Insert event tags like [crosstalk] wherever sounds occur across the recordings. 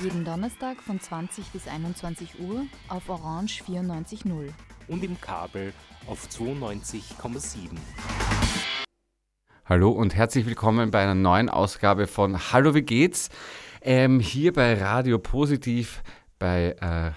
Jeden Donnerstag von 20 bis 21 Uhr auf Orange 94.0. Und im Kabel auf 92,7. Hallo und herzlich willkommen bei einer neuen Ausgabe von Hallo, wie geht's? Ähm, hier bei Radio Positiv bei äh,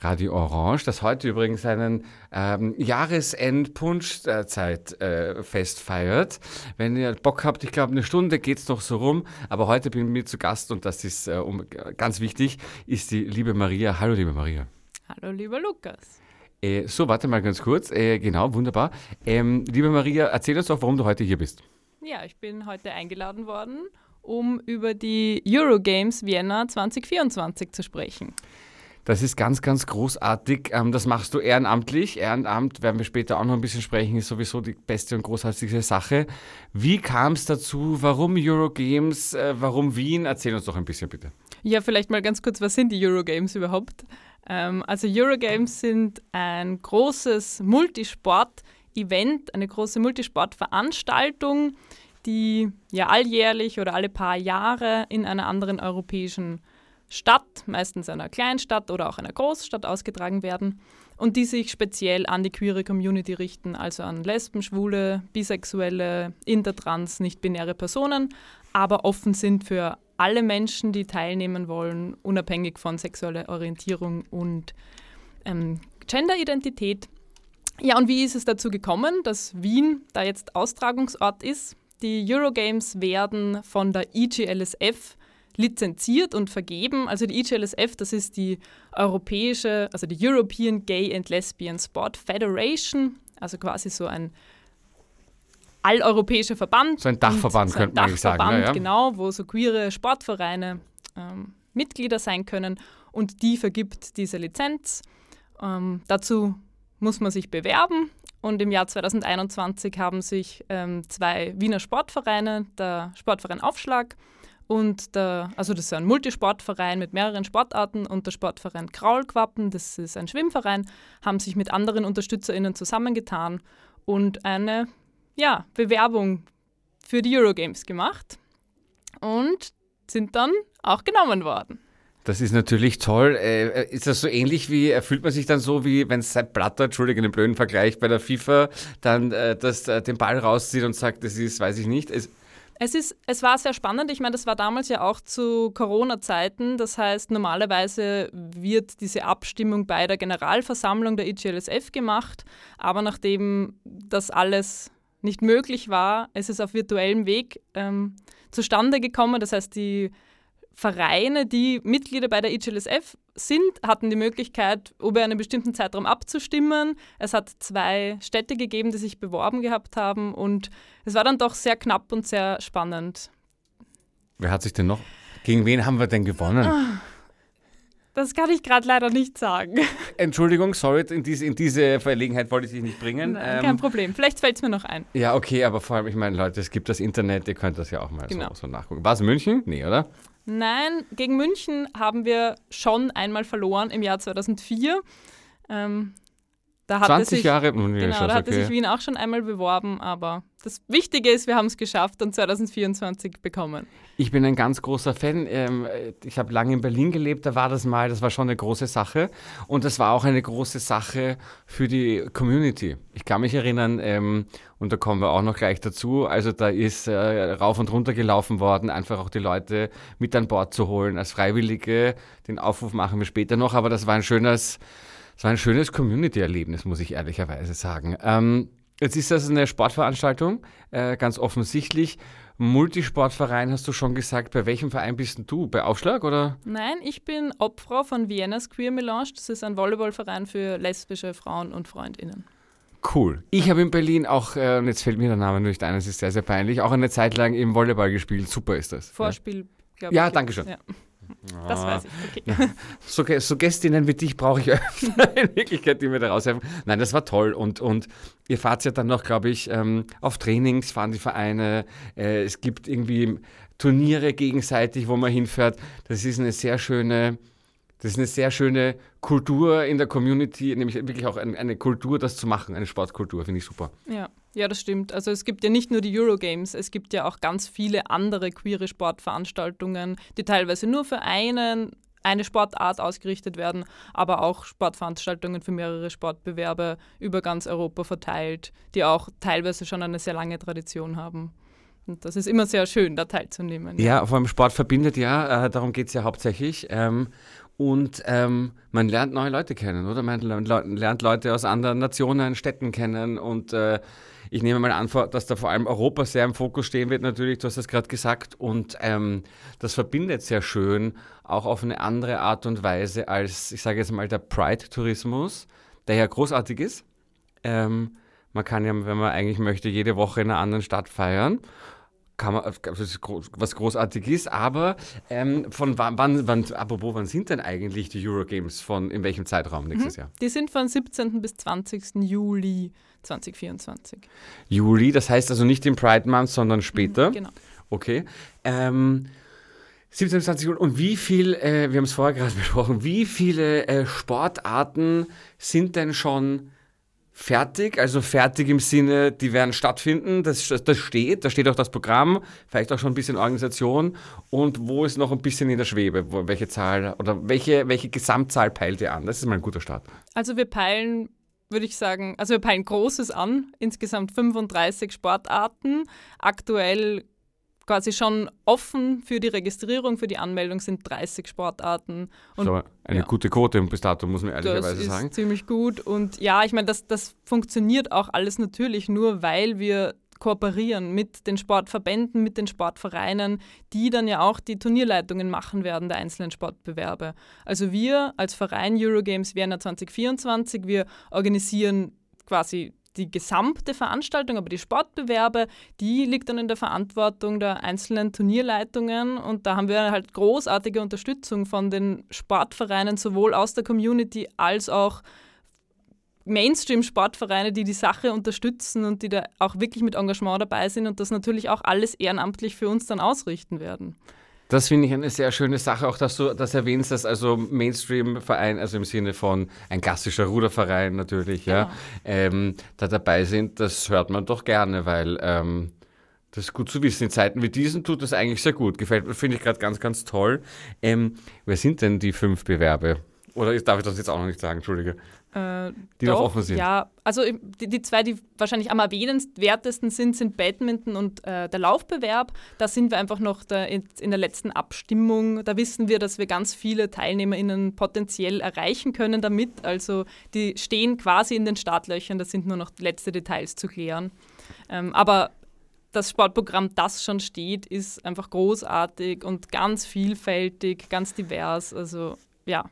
Radio Orange, das heute übrigens einen ähm, Jahresend-Punschzeitfest äh, feiert. Wenn ihr Bock habt, ich glaube, eine Stunde geht es noch so rum, aber heute bin ich zu Gast und das ist äh, um, ganz wichtig, ist die liebe Maria. Hallo, liebe Maria. Hallo, lieber Lukas. Äh, so, warte mal ganz kurz. Äh, genau, wunderbar. Ähm, liebe Maria, erzähl uns doch, warum du heute hier bist. Ja, ich bin heute eingeladen worden, um über die Eurogames Vienna 2024 zu sprechen. Das ist ganz, ganz großartig. Ähm, das machst du ehrenamtlich. Ehrenamt, werden wir später auch noch ein bisschen sprechen, ist sowieso die beste und großartigste Sache. Wie kam es dazu? Warum Eurogames? Äh, warum Wien? Erzähl uns doch ein bisschen bitte. Ja, vielleicht mal ganz kurz, was sind die Eurogames überhaupt? Ähm, also Eurogames sind ein großes Multisport-Event, eine große Multisportveranstaltung, die ja alljährlich oder alle paar Jahre in einer anderen europäischen Stadt, meistens einer Kleinstadt oder auch einer Großstadt ausgetragen werden und die sich speziell an die queere Community richten, also an Lesben, Schwule, Bisexuelle, Intertrans, nicht-binäre Personen, aber offen sind für alle Menschen, die teilnehmen wollen, unabhängig von sexueller Orientierung und ähm, Genderidentität. Ja, und wie ist es dazu gekommen, dass Wien da jetzt Austragungsort ist? Die Eurogames werden von der IGLSF lizenziert und vergeben. Also die EGLSF, das ist die europäische, also die European Gay and Lesbian Sport Federation, also quasi so ein alleuropäischer Verband. So ein Dachverband, so könnte man eigentlich sagen. Ja, ja. Genau, wo so queere Sportvereine ähm, Mitglieder sein können und die vergibt diese Lizenz. Ähm, dazu muss man sich bewerben und im Jahr 2021 haben sich ähm, zwei Wiener Sportvereine, der Sportverein Aufschlag und der, also das ist ein Multisportverein mit mehreren Sportarten und der Sportverein Kraulquappen, das ist ein Schwimmverein, haben sich mit anderen UnterstützerInnen zusammengetan und eine ja, Bewerbung für die Eurogames gemacht und sind dann auch genommen worden. Das ist natürlich toll. Äh, ist das so ähnlich wie, fühlt man sich dann so, wie wenn Sepp Blatter, Entschuldigung, einen blöden Vergleich bei der FIFA, dann äh, das, äh, den Ball rauszieht und sagt, das ist, weiß ich nicht. Es, es, ist, es war sehr spannend. Ich meine, das war damals ja auch zu Corona-Zeiten. Das heißt, normalerweise wird diese Abstimmung bei der Generalversammlung der IGLSF gemacht. Aber nachdem das alles nicht möglich war, ist es auf virtuellem Weg ähm, zustande gekommen. Das heißt, die Vereine, die Mitglieder bei der IGLSF sind, hatten die Möglichkeit, über einen bestimmten Zeitraum abzustimmen. Es hat zwei Städte gegeben, die sich beworben gehabt haben und es war dann doch sehr knapp und sehr spannend. Wer hat sich denn noch? Gegen wen haben wir denn gewonnen? Ah, das kann ich gerade leider nicht sagen. [laughs] Entschuldigung, sorry, in diese, in diese Verlegenheit wollte ich dich nicht bringen. Nein, ähm, kein Problem, vielleicht fällt es mir noch ein. Ja, okay, aber vor allem, ich meine, Leute, es gibt das Internet, ihr könnt das ja auch mal genau. so, so nachgucken. War es München? Nee, oder? Nein, gegen München haben wir schon einmal verloren im Jahr 2004. Ähm, da 20 sich, Jahre? Genau, da hatte okay. sich Wien auch schon einmal beworben, aber das Wichtige ist, wir haben es geschafft und 2024 bekommen. Ich bin ein ganz großer Fan. Ähm, ich habe lange in Berlin gelebt, da war das mal, das war schon eine große Sache. Und das war auch eine große Sache für die Community. Ich kann mich erinnern, ähm, und da kommen wir auch noch gleich dazu, also da ist äh, rauf und runter gelaufen worden, einfach auch die Leute mit an Bord zu holen. Als Freiwillige, den Aufruf machen wir später noch, aber das war ein schönes es war ein schönes Community-Erlebnis, muss ich ehrlicherweise sagen. Ähm, jetzt ist das eine Sportveranstaltung, äh, ganz offensichtlich. Multisportverein hast du schon gesagt. Bei welchem Verein bist du? Bei Aufschlag oder? Nein, ich bin Obfrau von Viennas Queer Melange. Das ist ein Volleyballverein für lesbische Frauen und Freundinnen. Cool. Ich habe in Berlin auch, äh, und jetzt fällt mir der Name nicht ein, es ist sehr, sehr peinlich, auch eine Zeit lang im Volleyball gespielt. Super ist das. Vorspiel, ja. glaube ich. Ja, danke schön. Ja. Das Ah. weiß ich. Okay. [laughs] So, so Gästinnen wie dich brauche ich öfter [laughs] in Wirklichkeit, die mir da raushelfen. Nein, das war toll. Und, und ihr fahrt ja dann noch, glaube ich, ähm, auf Trainings, fahren die Vereine. Äh, es gibt irgendwie Turniere gegenseitig, wo man hinfährt. Das ist eine sehr schöne, das ist eine sehr schöne Kultur in der Community, nämlich wirklich auch ein, eine Kultur, das zu machen, eine Sportkultur, finde ich super. Ja. Ja, das stimmt. Also es gibt ja nicht nur die Eurogames, es gibt ja auch ganz viele andere queere Sportveranstaltungen, die teilweise nur für einen, eine Sportart ausgerichtet werden, aber auch Sportveranstaltungen für mehrere Sportbewerbe über ganz Europa verteilt, die auch teilweise schon eine sehr lange Tradition haben. Und das ist immer sehr schön, da teilzunehmen. Ja, vor allem Sport verbindet ja, äh, darum geht es ja hauptsächlich. Ähm, und ähm, man lernt neue Leute kennen, oder? Man lernt, lernt Leute aus anderen Nationen, Städten kennen. Und äh, ich nehme mal an, dass da vor allem Europa sehr im Fokus stehen wird, natürlich, du hast das gerade gesagt. Und ähm, das verbindet sehr schön, auch auf eine andere Art und Weise als, ich sage jetzt mal, der Pride-Tourismus, der ja großartig ist. Ähm, man kann ja, wenn man eigentlich möchte, jede Woche in einer anderen Stadt feiern kann man, groß, was großartig ist, aber ähm, von wann, wann, wann, apropos, wann sind denn eigentlich die Eurogames von, in welchem Zeitraum nächstes Jahr? Die sind von 17. bis 20. Juli 2024. Juli, das heißt also nicht im Pride Month, sondern später. Genau. Okay. Ähm, 17 bis 20 Juli. Und wie viel, äh, wir haben es vorher gerade [laughs] besprochen, wie viele äh, Sportarten sind denn schon fertig? Also fertig im Sinne, die werden stattfinden, das, das steht, da steht auch das Programm, vielleicht auch schon ein bisschen Organisation. Und wo ist noch ein bisschen in der Schwebe? Wo, welche Zahl oder welche, welche Gesamtzahl peilt ihr an? Das ist mal ein guter Start. Also wir peilen, würde ich sagen, also wir peilen Großes an, insgesamt 35 Sportarten. Aktuell quasi schon offen für die Registrierung, für die Anmeldung sind 30 Sportarten. Und so eine ja. gute Quote bis dato, muss man das ehrlicherweise ist sagen. ziemlich gut. Und ja, ich meine, das, das funktioniert auch alles natürlich nur, weil wir kooperieren mit den Sportverbänden, mit den Sportvereinen, die dann ja auch die Turnierleitungen machen werden der einzelnen Sportbewerbe. Also wir als Verein Eurogames Vienna 2024, wir organisieren quasi die gesamte Veranstaltung, aber die Sportbewerbe, die liegt dann in der Verantwortung der einzelnen Turnierleitungen und da haben wir halt großartige Unterstützung von den Sportvereinen, sowohl aus der Community als auch Mainstream-Sportvereine, die die Sache unterstützen und die da auch wirklich mit Engagement dabei sind und das natürlich auch alles ehrenamtlich für uns dann ausrichten werden. Das finde ich eine sehr schöne Sache, auch dass du das erwähnst, dass also Mainstream-Verein, also im Sinne von ein klassischer Ruderverein natürlich, ja, Genau. ähm, da dabei sind, das hört man doch gerne, weil ähm, das ist gut zu wissen. In Zeiten wie diesen tut das eigentlich sehr gut. Gefällt mir, finde ich gerade ganz, ganz toll. Ähm, wer sind denn die fünf Bewerbe? Oder darf ich das jetzt auch noch nicht sagen, Entschuldige. Äh, Die noch offen sind. Ja, also die, die zwei, die wahrscheinlich am erwähnenswertesten sind, sind Badminton und äh, der Laufbewerb. Da sind wir einfach noch in, in der letzten Abstimmung. Da wissen wir, dass wir ganz viele TeilnehmerInnen potenziell erreichen können damit. Also die stehen quasi in den Startlöchern, da sind nur noch letzte Details zu klären. Ähm, aber das Sportprogramm, das schon steht, ist einfach großartig und ganz vielfältig, ganz divers. Also ja,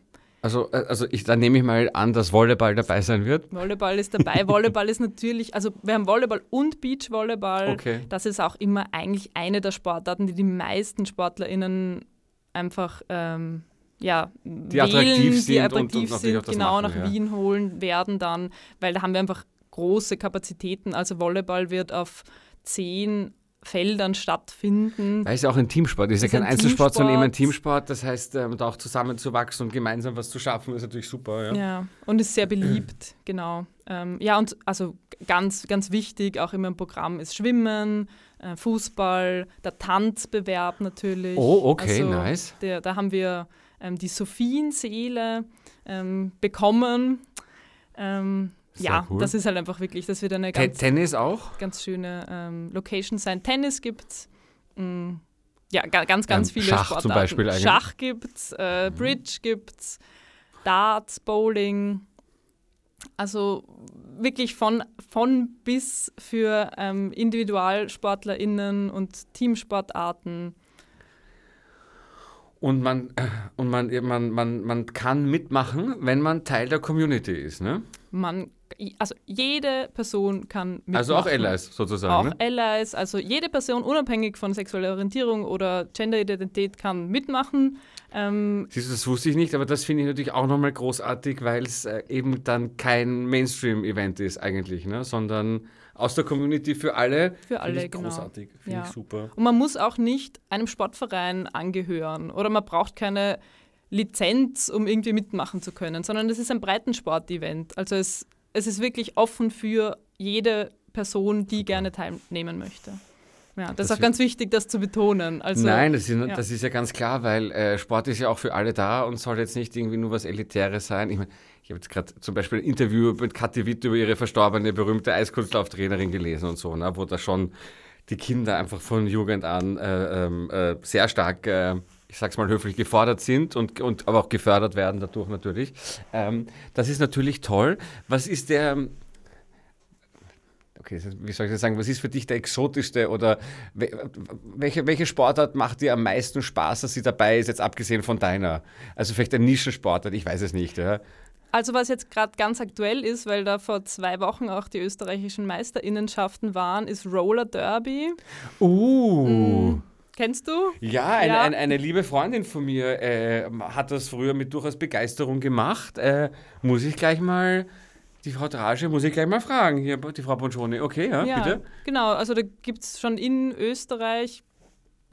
Also, äh, also ich, dann nehme ich mal an, dass Volleyball dabei sein wird. Volleyball ist dabei. [laughs] Volleyball ist natürlich, also wir haben Volleyball und Beachvolleyball. Okay. Das ist auch immer eigentlich eine der Sportarten, die die meisten SportlerInnen einfach ähm, ja, die attraktiv die sind und- attraktiv und sind, genau machen, nach ja. Wien holen werden dann, weil da haben wir einfach große Kapazitäten. Also Volleyball wird auf zehn Feldern stattfinden. Weil es ja auch ein Teamsport ist. Das ja ist kein ein Einzelsport, sondern eben ein Teamsport. Teamsport. Das heißt, ähm, da auch zusammenzuwachsen und gemeinsam was zu schaffen, ist natürlich super. Ja. Ja, und ist sehr beliebt, [clears throat] genau. Ähm, ja, und also ganz, ganz wichtig, auch immer im Programm ist Schwimmen, äh, Fußball, der Tanzbewerb natürlich. Oh, okay, also nice. Der, da haben wir ähm, die Sophienseele ähm, bekommen. Sehr ja, cool. das ist halt einfach wirklich, das wird eine ganz, Tennis auch? ganz schöne ähm, Location sein. Tennis gibt's. Mm, ja, ga, ganz, ganz Ähm, viele Schach Sportarten. zum Beispiel eigentlich. Schach gibt's, äh, Bridge gibt's, Darts, Bowling. Also wirklich von, von bis für ähm, IndividualsportlerInnen und Teamsportarten. Und man, und man, man, man, man kann mitmachen, wenn man Teil der Community ist, ne? Man, also jede Person kann mitmachen. Also auch Allies sozusagen. Auch ne? Allies, also jede Person unabhängig von sexueller Orientierung oder Genderidentität kann mitmachen. Ähm, Siehst du, das wusste ich nicht, aber das finde ich natürlich auch nochmal großartig, weil es äh, eben dann kein Mainstream-Event ist eigentlich, ne? sondern aus der Community für alle. Für alle, ich genau. großartig, finde Ja. ich super. Und man muss auch nicht einem Sportverein angehören oder man braucht keine Lizenz, um irgendwie mitmachen zu können, sondern es ist ein Breitensport-Event. Also es, es ist wirklich offen für jede Person, die gerne teilnehmen möchte. Ja, das, Das ist auch ganz wichtig, das zu betonen. Also, Nein, das ist, ja. das ist ja ganz klar, weil äh, Sport ist ja auch für alle da und soll jetzt nicht irgendwie nur was Elitäres sein. Ich meine, ich habe jetzt gerade zum Beispiel ein Interview mit Kathi Witt über ihre verstorbene berühmte Eiskunstlauftrainerin gelesen und so, ne, wo da schon die Kinder einfach von Jugend an äh, ähm, äh, sehr stark, äh, ich sag's mal höflich, gefordert sind und, und aber auch gefördert werden dadurch natürlich. Ähm, das ist natürlich toll. Was ist der, okay, das ist- wie soll ich das sagen, was ist für dich der exotischste oder we- welche, welche Sportart macht dir am meisten Spaß, dass sie dabei ist, jetzt abgesehen von deiner? Also vielleicht ein Nischensportart, ich weiß es nicht. Ja? Also was jetzt gerade ganz aktuell ist, weil da vor zwei Wochen auch die österreichischen Meisterinnenschaften waren, ist Roller Derby. Uh. Kennst du? Ja, eine, Ja. Eine, eine liebe Freundin von mir äh, hat das früher mit durchaus Begeisterung gemacht. Äh, muss ich gleich mal, die Frau Drage, muss ich gleich mal fragen, hier, die Frau Bongioni. Okay, ja, bitte. genau. Also da gibt es schon in Österreich,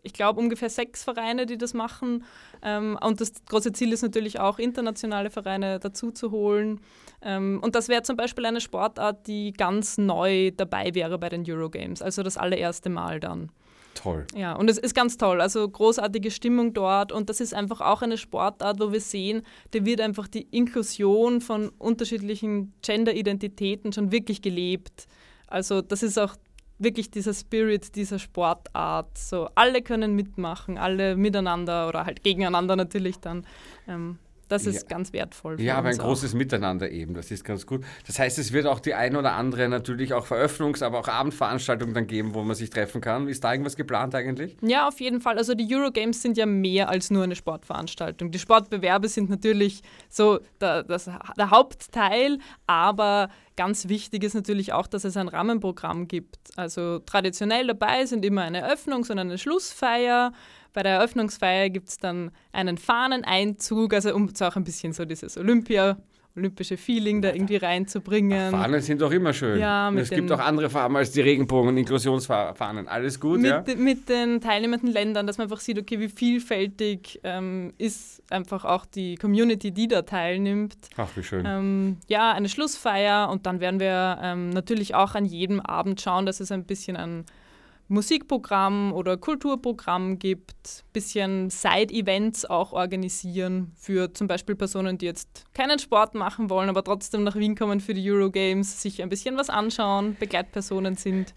ich glaube, ungefähr sechs Vereine, die das machen. Ähm, und das große Ziel ist natürlich auch, internationale Vereine dazu zu holen. Ähm, und das wäre zum Beispiel eine Sportart, die ganz neu dabei wäre bei den Eurogames. Also das allererste Mal dann. Toll. Ja, und es ist ganz toll. Also großartige Stimmung dort. Und das ist einfach auch eine Sportart, wo wir sehen, da wird einfach die Inklusion von unterschiedlichen Gender-Identitäten schon wirklich gelebt. Also das ist auch wirklich dieser Spirit dieser Sportart. So alle können mitmachen, alle miteinander oder halt gegeneinander natürlich dann. Ähm, das ist Ja. ganz wertvoll. Ja, aber ein auch. großes Miteinander eben, das ist ganz gut. Das heißt, es wird auch die ein oder andere natürlich auch Veröffnungs-, aber auch Abendveranstaltung dann geben, wo man sich treffen kann. Ist da irgendwas geplant eigentlich? Ja, auf jeden Fall. Also die Eurogames sind ja mehr als nur eine Sportveranstaltung. Die Sportbewerbe sind natürlich so der, das, der Hauptteil, aber ganz wichtig ist natürlich auch, dass es ein Rahmenprogramm gibt. Also traditionell dabei sind immer eine Eröffnungs- und eine Schlussfeier. Bei der Eröffnungsfeier gibt es dann einen Fahneneinzug, also um so auch ein bisschen so dieses Olympia, olympische Feeling da irgendwie reinzubringen. Fahnen sind doch immer schön. Ja, es gibt auch andere Farben als die Regenbogen- und Inklusionsfahnen. Alles gut, mit, ja? mit den teilnehmenden Ländern, dass man einfach sieht, okay, wie vielfältig ähm, ist einfach auch die Community, die da teilnimmt. Ach, wie schön. Ähm, ja, eine Schlussfeier und dann werden wir ähm, natürlich auch an jedem Abend schauen, dass es ein bisschen ein Musikprogramm oder Kulturprogramm gibt, bisschen Side-Events auch organisieren für zum Beispiel Personen, die jetzt keinen Sport machen wollen, aber trotzdem nach Wien kommen für die Eurogames, sich ein bisschen was anschauen, Begleitpersonen sind.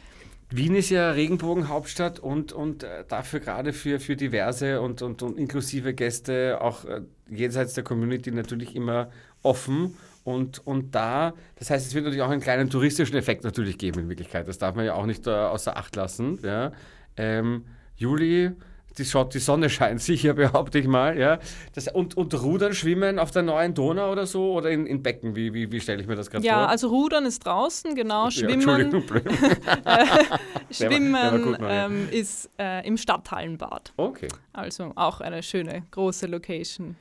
Wien ist ja Regenbogenhauptstadt und, und äh, dafür gerade für, für diverse und, und, und inklusive Gäste auch äh, jenseits der Community natürlich immer offen. Und, und da, das heißt, es wird natürlich auch einen kleinen touristischen Effekt natürlich geben in Wirklichkeit. Das darf man ja auch nicht äh, außer Acht lassen. Ja. Ähm, Juli, die, schaut, die Sonne [laughs] scheint sicher, behaupte ich mal. Ja. Das, und, und Rudern, Schwimmen auf der neuen Donau oder so oder in, in Becken? Wie, wie, wie stelle ich mir das gerade Ja, vor? also Rudern ist draußen, genau. Ja, Schwimmen, Entschuldigung, blöd. [laughs] [laughs] Schwimmen der war ähm, ist äh, im Stadthallenbad. Okay. Also auch eine schöne, große Location.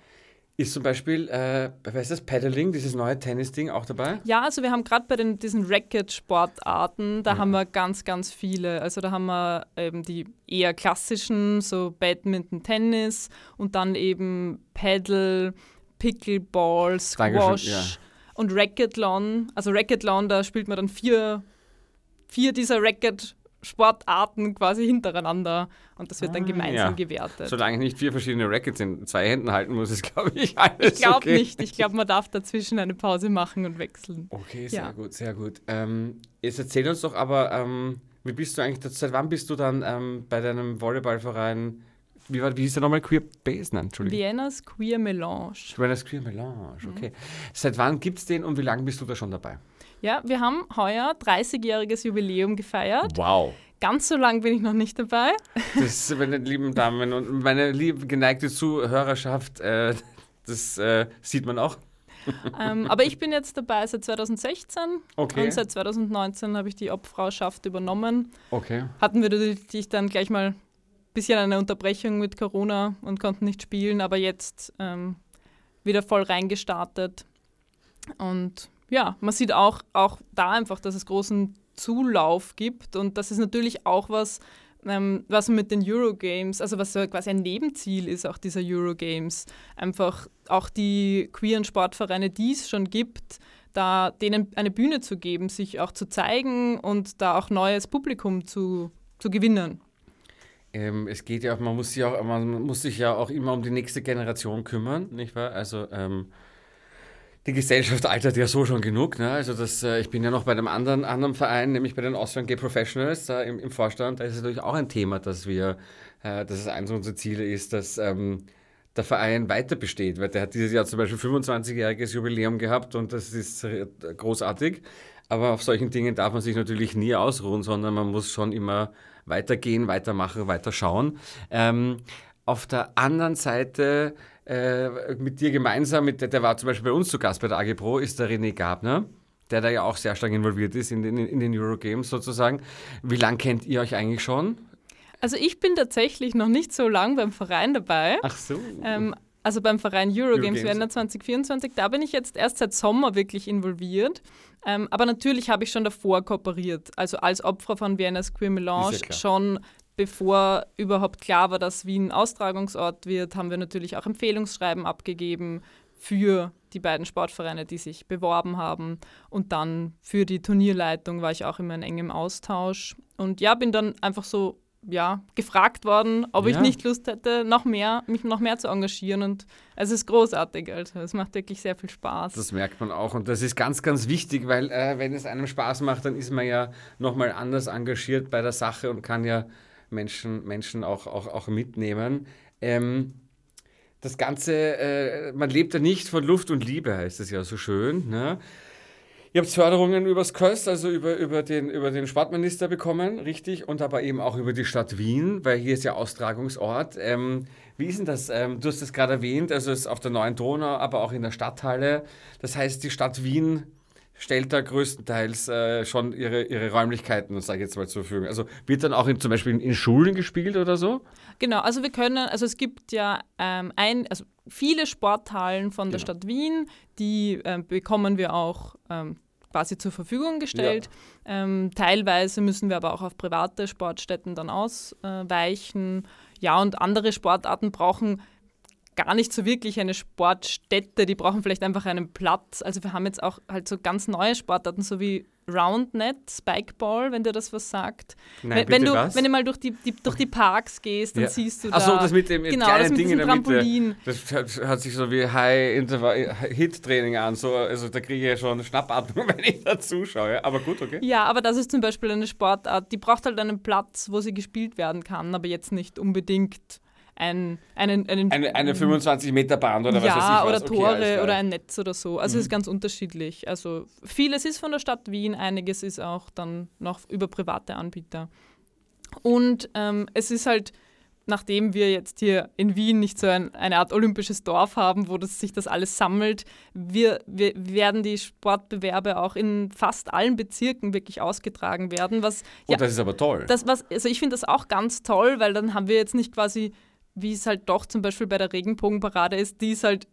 Ist zum Beispiel, äh, wer ist das, Paddling, dieses neue Tennis-Ding auch dabei? Ja, also wir haben gerade bei den, diesen Racket-Sportarten, da haben wir ganz, ganz viele. Also da haben wir eben die eher klassischen, so Badminton, Tennis und dann eben Paddle, Pickleball, Squash ja. und Racketlon. Also Racketlon, da spielt man dann vier, vier dieser Racket-Sportarten quasi hintereinander und das wird dann Ah, gemeinsam ja. gewertet. Solange ich nicht vier verschiedene Rackets in zwei Händen halten muss, ist, glaube ich, alles Ich glaube okay. nicht. Ich glaube, man darf dazwischen eine Pause machen und wechseln. Okay, sehr Ja. gut, sehr gut. Ähm, jetzt erzähl uns doch aber, ähm, wie bist du eigentlich, seit wann bist du dann ähm, bei deinem Volleyballverein, wie, war, wie hieß der nochmal, Queer Base? Nein, Entschuldigung. Viennas Queer Melange. Vienna's Queer Melange, Mhm. okay. Seit wann gibt es den und wie lange bist du da schon dabei? Ja, wir haben heuer 30-jähriges Jubiläum gefeiert. Wow. Ganz so lang bin ich noch nicht dabei. Das, meine lieben Damen und meine liebe geneigte Zuhörerschaft, äh, das äh, sieht man auch. ähm, aber ich bin jetzt dabei seit 2016 Okay. und seit 2019 habe ich die Obfrauschaft übernommen. Okay. Hatten wir natürlich dann gleich mal ein bisschen eine Unterbrechung mit Corona und konnten nicht spielen, aber jetzt ähm, wieder voll reingestartet. Und ja, man sieht auch, auch da einfach, dass es großen Zulauf gibt und das ist natürlich auch was, ähm, was mit den Eurogames, also was so quasi ein Nebenziel ist auch dieser Eurogames, einfach auch die queeren Sportvereine, die es schon gibt, da denen eine Bühne zu geben, sich auch zu zeigen und da auch neues Publikum zu, zu gewinnen. Ähm, es geht ja auch, man muss sich auch, man muss sich ja auch immer um die nächste Generation kümmern, nicht wahr? Also ähm, die Gesellschaft altert ja so schon genug. Ne? Also das, äh, ich bin ja noch bei einem anderen, anderen Verein, nämlich bei den Austrian Gay Professionals da im, im Vorstand. Da ist es natürlich auch ein Thema, dass wir, äh, dass es eines unserer Ziele ist, dass ähm, der Verein weiter besteht, weil der hat dieses Jahr zum Beispiel 25-jähriges Jubiläum gehabt und das ist äh, großartig. Aber auf solchen Dingen darf man sich natürlich nie ausruhen, sondern man muss schon immer weitergehen, weitermachen, weiterschauen. Ähm, auf der anderen Seite, äh, mit dir gemeinsam, mit, der, der war zum Beispiel bei uns zu Gast bei der AG Pro, ist der René Gabner, der da ja auch sehr stark involviert ist in den, in den Eurogames sozusagen. Wie lange kennt ihr euch eigentlich schon? Also ich bin tatsächlich noch nicht so lang beim Verein dabei. Ach so. Ähm, also beim Verein Eurogames Eurogames. Vienna 2024, da bin ich jetzt erst seit Sommer wirklich involviert. Ähm, aber natürlich habe ich schon davor kooperiert. Also als Opfer von Viennas Queer Melange ja schon bevor überhaupt klar war, dass Wien Austragungsort wird, haben wir natürlich auch Empfehlungsschreiben abgegeben für die beiden Sportvereine, die sich beworben haben. Und dann für die Turnierleitung war ich auch immer in engem Austausch. Und ja, bin dann einfach so ja, gefragt worden, ob ich Ja. nicht Lust hätte, noch mehr, mich noch mehr zu engagieren. Und es ist großartig. Also es macht wirklich sehr viel Spaß. Das merkt man auch und das ist ganz, ganz wichtig, weil äh, wenn es einem Spaß macht, dann ist man ja nochmal anders engagiert bei der Sache und kann ja Menschen, Menschen auch, auch, auch mitnehmen. Ähm, das Ganze, äh, man lebt ja nicht von Luft und Liebe, heißt es ja so schön. Ne? Ihr habt Förderungen übers Köst, also über, über, den, über den Sportminister bekommen, richtig, und aber eben auch über die Stadt Wien, weil hier ist ja Austragungsort. Ähm, wie ist denn das? Ähm, du hast es gerade erwähnt, also es ist auf der Neuen Donau, aber auch in der Stadthalle. Das heißt, die Stadt Wien stellt da größtenteils äh, schon ihre, ihre Räumlichkeiten, sage ich jetzt mal, zur Verfügung. Also wird dann auch in, zum Beispiel in, in Schulen gespielt oder so? Genau, also wir können, also es gibt ja ähm, ein, also viele Sporthallen von der Genau. Stadt Wien, die ähm, bekommen wir auch ähm, quasi zur Verfügung gestellt. Ähm, teilweise müssen wir aber auch auf private Sportstätten dann ausweichen. Ja, und andere Sportarten brauchen gar nicht so wirklich eine Sportstätte, die brauchen vielleicht einfach einen Platz. Also wir haben jetzt auch halt so ganz neue Sportarten, so wie Roundnet, Spikeball, wenn dir das was sagt. Nein, wenn, wenn, du, was? wenn du mal durch die, die, durch die Parks gehst, dann Ja. siehst du da... Ach so, das mit dem mit genau, kleinen das mit Ding in der Mitte. Trampolin. Das hört, hört sich so wie High-Hit-Training an. So, also da kriege ich ja schon Schnappatmung, [laughs] wenn ich da zuschaue. Aber gut, okay. Ja, aber das ist zum Beispiel eine Sportart, die braucht halt einen Platz, wo sie gespielt werden kann, aber jetzt nicht unbedingt ein, einen, einen Eine, eine 25-Meter-Bahn oder was ja, weiß ich was. oder Okay, Tore. Mhm. oder ein Netz oder so. Also es ist ganz unterschiedlich. Also vieles ist von der Stadt Wien, einiges ist auch dann noch über private Anbieter. Und ähm, es ist halt, nachdem wir jetzt hier in Wien nicht so ein, eine Art olympisches Dorf haben, wo das, sich das alles sammelt, wir, wir werden die Sportbewerbe auch in fast allen Bezirken wirklich ausgetragen werden, was Oh, das ist aber toll. das, was, also ich finde das auch ganz toll, weil dann haben wir jetzt nicht quasi, wie es halt doch zum Beispiel bei der Regenbogenparade ist, die ist halt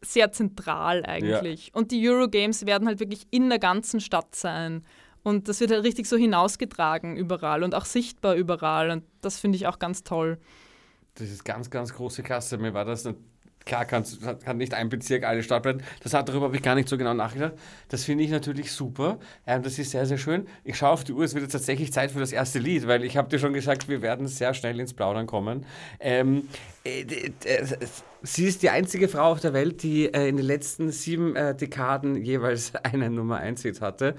sehr zentral eigentlich. Und die Eurogames werden halt wirklich in der ganzen Stadt sein. Und das wird halt richtig so hinausgetragen überall und auch sichtbar überall. Und das finde ich auch ganz toll. Das ist ganz, ganz große Klasse. Mir war das. Klar kann's, kann nicht ein Bezirk alle Stadtbrennen. Das hat darüber habe ich gar nicht so genau nachgedacht. Das finde ich natürlich super. Ähm, das ist sehr, sehr schön. Ich schaue auf die Uhr, es wird jetzt tatsächlich Zeit für das erste Lied, weil ich habe dir schon gesagt, wir werden sehr schnell ins Plaudern kommen. Ähm, äh, d- sie ist die einzige Frau auf der Welt, die äh, in den letzten sieben äh, Dekaden jeweils [laughs] einen Nummer 1 Hit hatte.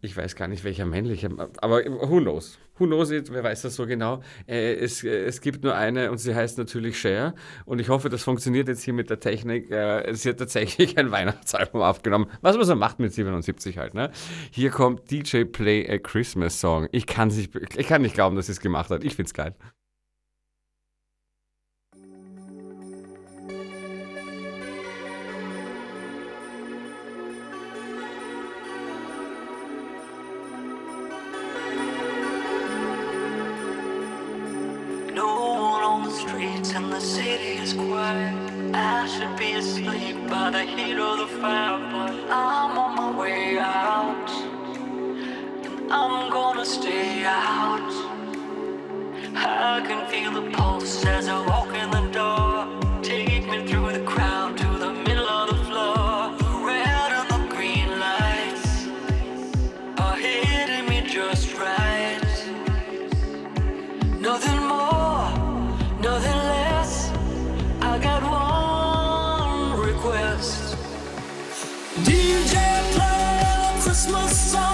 Ich weiß gar nicht, welcher männliche, aber who knows? Who knows it? Wer weiß das so genau? Äh, es, äh, es gibt nur eine und sie heißt natürlich Cher. Und ich hoffe, das funktioniert jetzt hier mit der Technik. Äh, sie hat tatsächlich [laughs] ein Weihnachtsalbum aufgenommen, was man so macht mit 77 halt. Ne? Hier kommt DJ Play a Christmas Song. Ich kann, nicht, ich kann nicht glauben, dass sie es gemacht hat. Ich find's geil. I should be asleep by the heat of the fire, but I'm on my way out. And I'm gonna stay out. I can feel the pulse as I walk in Christmas song.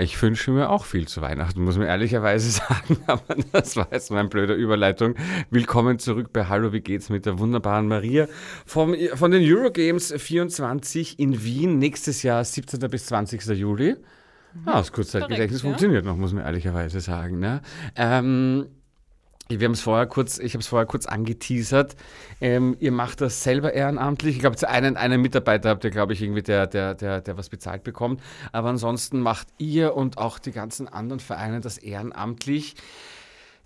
Ja, ich wünsche mir auch viel zu Weihnachten, muss man ehrlicherweise [laughs] sagen. Aber das war jetzt meine blöde Überleitung. Willkommen zurück bei Hallo, wie geht's mit der wunderbaren Maria vom, von den Eurogames 24 in Wien nächstes Jahr, 17. bis 20. Juli. Ah, das Kurzzeitgedächtnis ja. funktioniert noch, muss man ehrlicherweise sagen. Ne? Ähm, wir haben es vorher kurz, ich habe es vorher kurz angeteasert. Ähm, ihr macht das selber ehrenamtlich. Ich glaube, einen, einen Mitarbeiter habt ihr, glaube ich, irgendwie, der, der, der, der was bezahlt bekommt. Aber ansonsten macht ihr und auch die ganzen anderen Vereine das ehrenamtlich.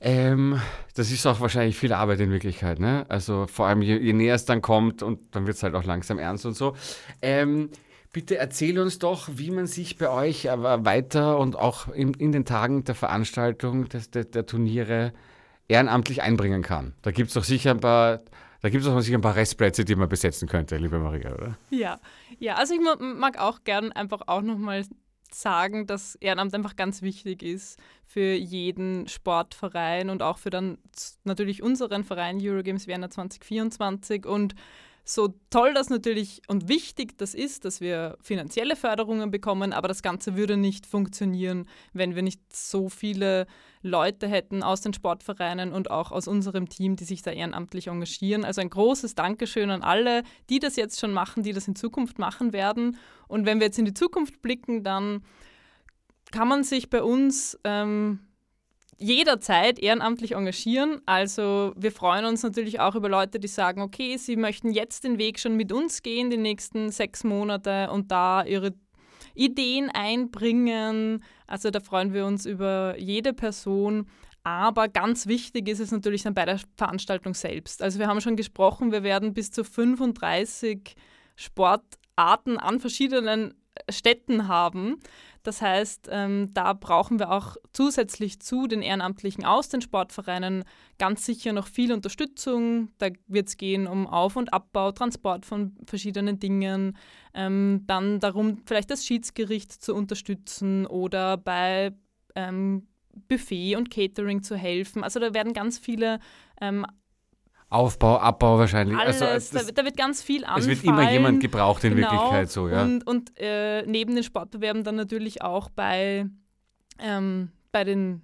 Ähm, das ist auch wahrscheinlich viel Arbeit in Wirklichkeit, ne? Also vor allem je, je näher es dann kommt und dann wird es halt auch langsam ernst und so. Ähm, bitte erzähl uns doch, wie man sich bei euch aber weiter und auch in, in den Tagen der Veranstaltung des, der, der Turniere ehrenamtlich einbringen kann. Da gibt es doch sicher ein paar, da gibt es doch sicher ein paar Restplätze, die man besetzen könnte, liebe Maria, oder? Ja, ja, also ich ma- mag auch gern einfach auch nochmal sagen, dass Ehrenamt einfach ganz wichtig ist für jeden Sportverein und auch für dann natürlich unseren Verein Eurogames Vienna 2024 und so toll das natürlich und wichtig das ist, dass wir finanzielle Förderungen bekommen, aber das Ganze würde nicht funktionieren, wenn wir nicht so viele Leute hätten aus den Sportvereinen und auch aus unserem Team, die sich da ehrenamtlich engagieren. Also ein großes Dankeschön an alle, die das jetzt schon machen, die das in Zukunft machen werden. Und wenn wir jetzt in die Zukunft blicken, dann kann man sich bei uns ähm, jederzeit ehrenamtlich engagieren. Also wir freuen uns natürlich auch über Leute, die sagen, okay, sie möchten jetzt den Weg schon mit uns gehen, die nächsten sechs Monate und da ihre Ideen einbringen. Also da freuen wir uns über jede Person. Aber ganz wichtig ist es natürlich dann bei der Veranstaltung selbst. Also wir haben schon gesprochen, wir werden bis zu 35 Sportarten an verschiedenen Städten haben. Das heißt, ähm, da brauchen wir auch zusätzlich zu den Ehrenamtlichen aus den Sportvereinen ganz sicher noch viel Unterstützung. Da wird es gehen um Auf- und Abbau, Transport von verschiedenen Dingen, ähm, dann darum, vielleicht das Schiedsgericht zu unterstützen oder bei ähm, Buffet und Catering zu helfen. Also da werden ganz viele ähm, Aufbau, Abbau wahrscheinlich. alles, also, da, es, da wird ganz viel anfallen. es wird immer jemand gebraucht in Genau. Wirklichkeit so, ja. Und, und äh, neben den Sportbewerben dann natürlich auch bei, ähm, bei den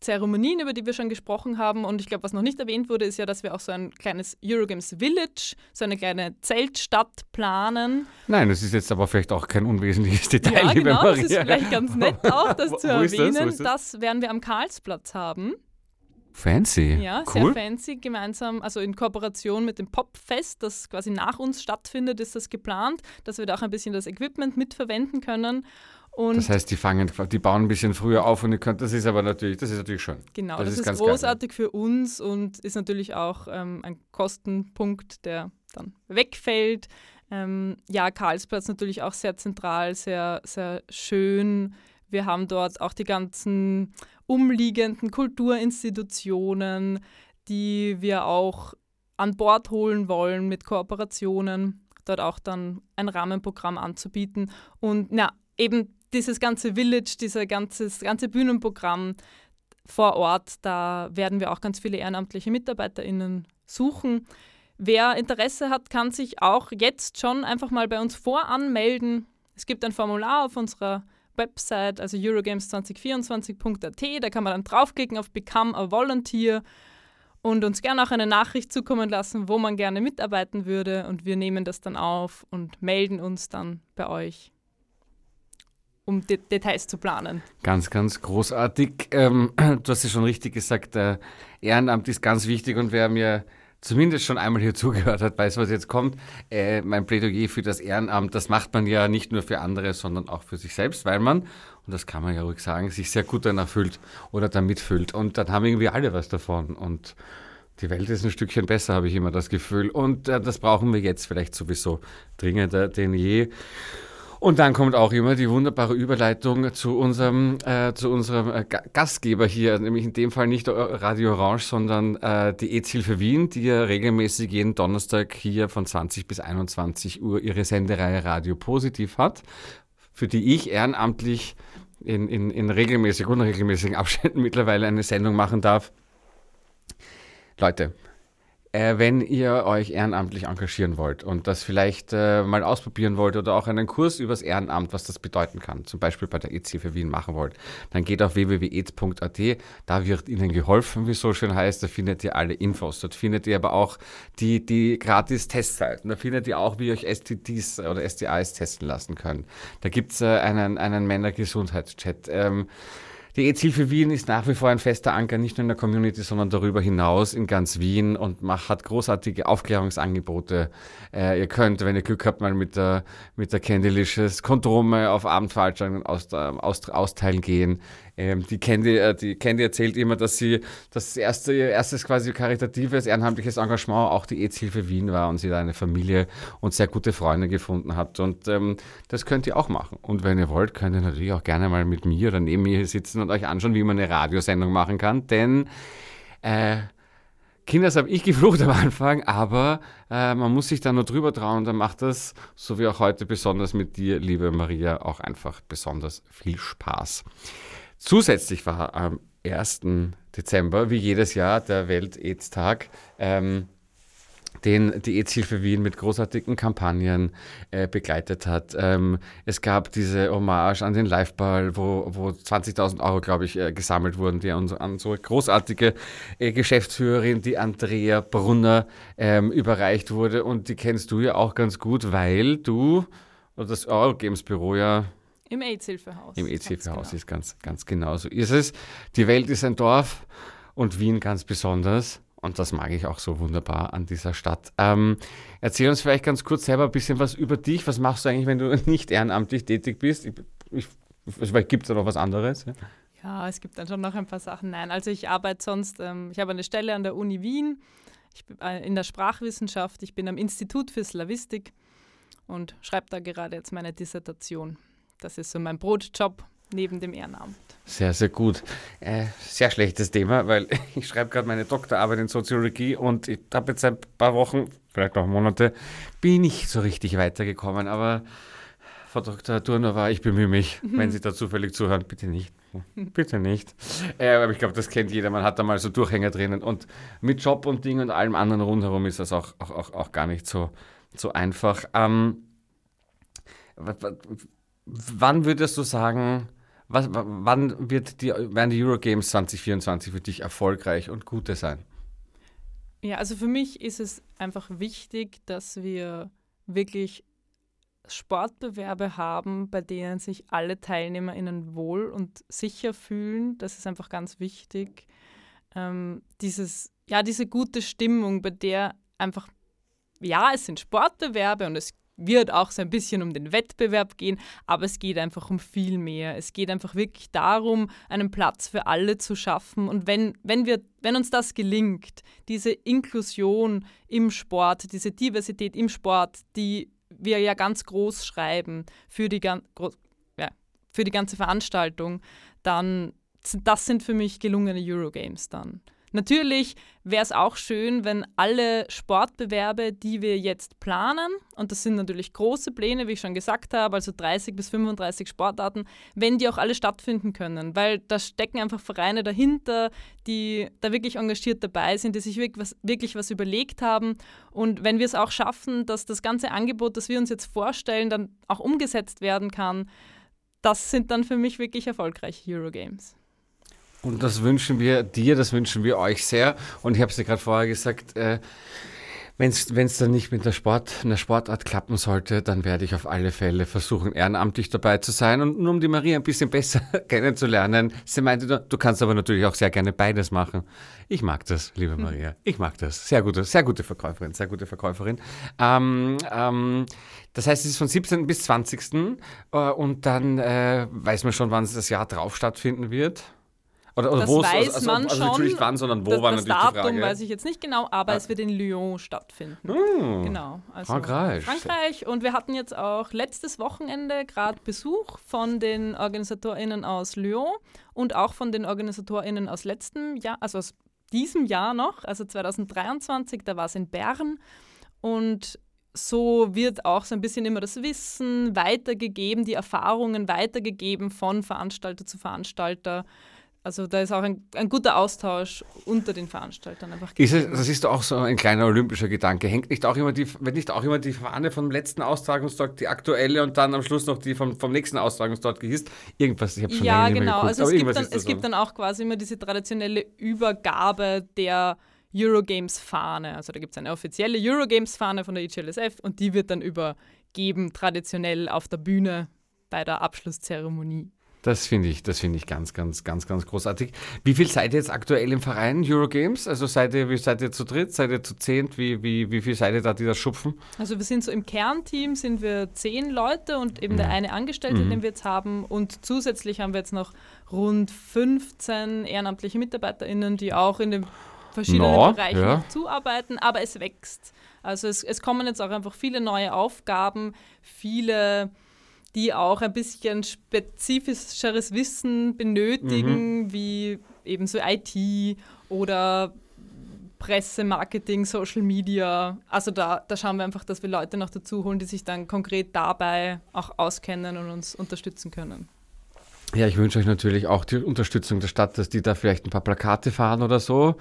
Zeremonien, über die wir schon gesprochen haben. Und ich glaube, was noch nicht erwähnt wurde, ist ja, dass wir auch so ein kleines Eurogames Village, so eine kleine Zeltstadt planen. Nein, das ist jetzt aber vielleicht auch kein unwesentliches Detail, ja, liebe genau, Maria. das ist vielleicht ganz nett auch, das [laughs] Wo- zu das? Erwähnen. das? das werden wir am Karlsplatz haben. Fancy. Ja, sehr cool. fancy, gemeinsam, also in Kooperation mit dem Popfest, das quasi nach uns stattfindet, ist das geplant, dass wir da auch ein bisschen das Equipment mitverwenden können. Und Das heißt, die fangen, die bauen ein bisschen früher auf und ihr könnt, das ist aber natürlich, das ist natürlich schön. genau, das das, ist ist, ganz geil, großartig für uns und ist natürlich auch ähm, ein Kostenpunkt, der dann wegfällt. Ähm, ja, Karlsplatz natürlich auch sehr zentral, sehr, sehr schön. Wir haben dort auch die ganzen umliegenden Kulturinstitutionen, die wir auch an Bord holen wollen mit Kooperationen, dort auch dann ein Rahmenprogramm anzubieten. Und na, eben dieses ganze Village, dieser ganzes, ganze Bühnenprogramm vor Ort, da werden wir auch ganz viele ehrenamtliche MitarbeiterInnen suchen. Wer Interesse hat, kann sich auch jetzt schon einfach mal bei uns voranmelden. Es gibt ein Formular auf unserer Website, also eurogames2024.at. Da kann man dann draufklicken auf Become a Volunteer und uns gerne auch eine Nachricht zukommen lassen, wo man gerne mitarbeiten würde. Und wir nehmen das dann auf und melden uns dann bei euch, um De Details zu planen. Ganz, ganz großartig. Ähm, [clears throat] du hast ja schon richtig gesagt, äh, Ehrenamt ist ganz wichtig und wer mir zumindest schon einmal hier [laughs] zugehört hat, weiß, was jetzt kommt. Äh, mein Plädoyer für das Ehrenamt, das macht man ja nicht nur für andere, sondern auch für sich selbst, weil man, und das kann man ja ruhig sagen, sich sehr gut dann erfüllt oder damit füllt. Und dann haben irgendwie alle was davon. Und die Welt ist ein Stückchen besser, habe ich immer das Gefühl. Und äh, das brauchen wir jetzt vielleicht sowieso dringender denn je. Und dann kommt auch immer die wunderbare Überleitung zu unserem, äh, zu unserem äh, Ga- Gastgeber hier, nämlich in dem Fall nicht Radio Orange, sondern äh, die EZ-Hilfe Wien, die ja regelmäßig jeden Donnerstag hier von 20 bis 21 Uhr ihre Sendereihe Radio Positiv hat, für die ich ehrenamtlich in, in, in regelmäßig, unregelmäßigen Abständen [laughs] mittlerweile eine Sendung machen darf. Leute, äh, wenn ihr euch ehrenamtlich engagieren wollt und das vielleicht äh, mal ausprobieren wollt oder auch einen Kurs übers Ehrenamt, was das bedeuten kann, zum Beispiel bei der EZ für Wien machen wollt, dann geht auf www.ez.at, da wird Ihnen geholfen, wie es so schön heißt, da findet ihr alle Infos, dort findet ihr aber auch die, die gratis Testzeiten, da findet ihr auch, wie ihr euch STDs oder STIs testen lassen könnt. Da gibt es äh, einen, einen Männergesundheitschat. Ähm, die EZ-Hilfe Wien ist nach wie vor ein fester Anker, nicht nur in der Community, sondern darüber hinaus in ganz Wien und macht, hat großartige Aufklärungsangebote. Äh, ihr könnt, wenn ihr Glück habt, mal mit der, mit der Candylicious Kondome auf Abendveranstaltungen aus, äh, aus, austeilen gehen. Ähm, die, Candy, äh, die Candy erzählt immer, dass sie das erste, ihr erstes quasi karitatives, ehrenamtliches Engagement auch die EZ-Hilfe Wien war und sie da eine Familie und sehr gute Freunde gefunden hat. Und ähm, das könnt ihr auch machen. Und wenn ihr wollt, könnt ihr natürlich auch gerne mal mit mir oder neben mir sitzen und euch anschauen, wie man eine Radiosendung machen kann. Denn äh, Kinders habe ich geflucht am Anfang, aber äh, man muss sich da nur drüber trauen und dann macht das, so wie auch heute besonders mit dir, liebe Maria, auch einfach besonders viel Spaß. Zusätzlich war am 1. Dezember, wie jedes Jahr, der Welt-AIDS-Tag, ähm, den die AIDS-Hilfe Wien mit großartigen Kampagnen äh, begleitet hat. Ähm, es gab diese Hommage an den Liveball, wo, wo 20.000 Euro, glaube ich, äh, gesammelt wurden, die an, an so großartige äh, Geschäftsführerin, die Andrea Brunner, ähm, überreicht wurde. Und die kennst du ja auch ganz gut, weil du, das Eurogames-Büro ja Im AIDS-Hilfehaus. im EZ-Haus genau. ist ganz, ganz genau so ist es. Die Welt ist ein Dorf und Wien ganz besonders. Und das mag ich auch so wunderbar an dieser Stadt. Ähm, erzähl uns vielleicht ganz kurz selber ein bisschen was über dich. Was machst du eigentlich, wenn du [laughs] nicht ehrenamtlich tätig bist? Ich, ich, vielleicht gibt es da noch was anderes. Ja? Ja, es gibt dann schon noch ein paar Sachen. Nein, also ich arbeite sonst, ähm, ich habe eine Stelle an der Uni Wien ich bin äh, in der Sprachwissenschaft. Ich bin am Institut für Slavistik und schreibe da gerade jetzt meine Dissertation. Das ist so mein Brotjob neben dem Ehrenamt. Sehr, sehr gut. Äh, sehr schlechtes Thema, weil [laughs] ich schreibe gerade meine Doktorarbeit in Soziologie und ich habe jetzt ein paar Wochen, vielleicht auch Monate, bin nicht so richtig weitergekommen, aber Frau Dr. Turnova, ich bemühe mich, wenn Sie da zufällig zuhören, bitte nicht. Bitte nicht. Äh, aber ich glaube, das kennt jeder. Man hat da mal so Durchhänger drinnen. Und mit Job und Ding und allem anderen rundherum ist das auch, auch, auch, auch gar nicht so, so einfach. Ähm, wann würdest du sagen, was, wann wird die, werden die Eurogames 2024 für dich erfolgreich und gute sein? Ja, also für mich ist es einfach wichtig, dass wir wirklich Sportbewerbe haben, bei denen sich alle TeilnehmerInnen wohl und sicher fühlen. Das ist einfach ganz wichtig. Ähm, dieses, ja, diese gute Stimmung, bei der einfach, ja, es sind Sportbewerbe und es wird auch so ein bisschen um den Wettbewerb gehen, aber es geht einfach um viel mehr. Es geht einfach wirklich darum, einen Platz für alle zu schaffen. Und wenn, wenn, wir, wenn uns das gelingt, diese Inklusion im Sport, diese Diversität im Sport, die wir ja ganz groß schreiben für die, ja, für die ganze Veranstaltung, dann das sind für mich gelungene Eurogames dann. Natürlich wäre es auch schön, wenn alle Sportbewerbe, die wir jetzt planen, und das sind natürlich große Pläne, wie ich schon gesagt habe, also 30 bis 35 Sportarten, wenn die auch alle stattfinden können, weil da stecken einfach Vereine dahinter, die da wirklich engagiert dabei sind, die sich wirklich was, wirklich was überlegt haben. Und wenn wir es auch schaffen, dass das ganze Angebot, das wir uns jetzt vorstellen, dann auch umgesetzt werden kann, das sind dann für mich wirklich erfolgreiche Eurogames. Und das wünschen wir dir, das wünschen wir euch sehr. Und ich habe es dir gerade vorher gesagt, äh, wenn es dann nicht mit der Sport, einer Sportart klappen sollte, dann werde ich auf alle Fälle versuchen, ehrenamtlich dabei zu sein. Und nur um die Maria ein bisschen [laughs] besser kennenzulernen, sie meinte, du kannst aber natürlich auch sehr gerne beides machen. Ich mag das, liebe Maria. Ich mag das. Sehr gute, sehr gute Verkäuferin, sehr gute Verkäuferin. Ähm, ähm, das heißt, es ist von 17. bis 20. Äh, und dann äh, weiß man schon, wann das Jahr drauf stattfinden wird. Oder, oder Das weiß also, man also schon. natürlich wann, sondern wo das, war das natürlich die Datum Frage. weiß ich jetzt nicht genau, aber Ah. es wird in Lyon stattfinden. Hm. Genau. Also Frankreich. Frankreich. Und wir hatten jetzt auch letztes Wochenende gerade Besuch von den OrganisatorInnen aus Lyon und auch von den OrganisatorInnen aus letztem Jahr, also aus diesem Jahr noch, also 2023, da war es in Bern. Und so wird auch so ein bisschen immer das Wissen weitergegeben, die Erfahrungen weitergegeben von Veranstalter zu Veranstalter. Also da ist auch ein, ein guter Austausch unter den Veranstaltern einfach Ist es, das ist doch auch so ein kleiner olympischer Gedanke. Hängt nicht auch immer die, wenn nicht auch immer die Fahne vom letzten Austragungstag, die aktuelle und dann am Schluss noch die vom, vom nächsten Austragungstag gehisst? Irgendwas, ich habe schon Ja, genau. geguckt, Also es gibt, dann, es so. gibt dann auch quasi immer diese traditionelle Übergabe der Eurogames-Fahne. Also da gibt es eine offizielle Eurogames-Fahne von der IGLSF und die wird dann übergeben traditionell auf der Bühne bei der Abschlusszeremonie. Das finde ich, das finde ich ganz, ganz, ganz, ganz großartig. Wie viel seid ihr jetzt aktuell im Verein Eurogames? Also seid ihr, wie seid ihr zu dritt, seid ihr zu zehnt? Wie, wie, wie viel seid ihr da, die das schupfen? Also wir sind so im Kernteam sind wir zehn Leute und eben der eine Angestellte, Mhm. den wir jetzt haben. Und zusätzlich haben wir jetzt noch rund 15 ehrenamtliche MitarbeiterInnen, die auch in den verschiedenen Na, Bereichen ja. zuarbeiten, aber es wächst. Also es, es kommen jetzt auch einfach viele neue Aufgaben, viele die auch ein bisschen spezifischeres Wissen benötigen, wie eben so IT oder Presse, Marketing, Social Media. Also da, da schauen wir einfach, dass wir Leute noch dazu holen, die sich dann konkret dabei auch auskennen und uns unterstützen können. Ja, ich wünsche euch natürlich auch die Unterstützung der Stadt, dass die da vielleicht ein paar Plakate fahren oder so.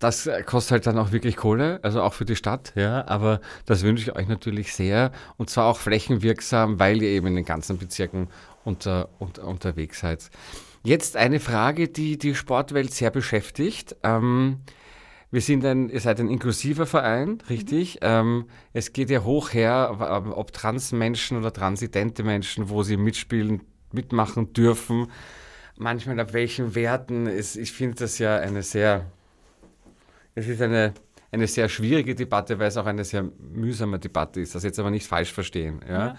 Das äh, kostet halt dann auch wirklich Kohle, also auch für die Stadt, ja. Aber das wünsche ich euch natürlich sehr und zwar auch flächenwirksam, weil ihr eben in den ganzen Bezirken unter, unter, unterwegs seid. Jetzt eine Frage, die die Sportwelt sehr beschäftigt. Ähm, wir sind ein, ihr seid ein inklusiver Verein, richtig? Ähm, es geht ja hoch her, ob Transmenschen oder transidente Menschen, wo sie mitspielen, mitmachen dürfen. Manchmal ab welchen Werten. Es, ich finde das ja eine sehr, es ist eine, eine sehr schwierige Debatte, weil es auch eine sehr mühsame Debatte ist. Das jetzt aber nicht falsch verstehen. Ja?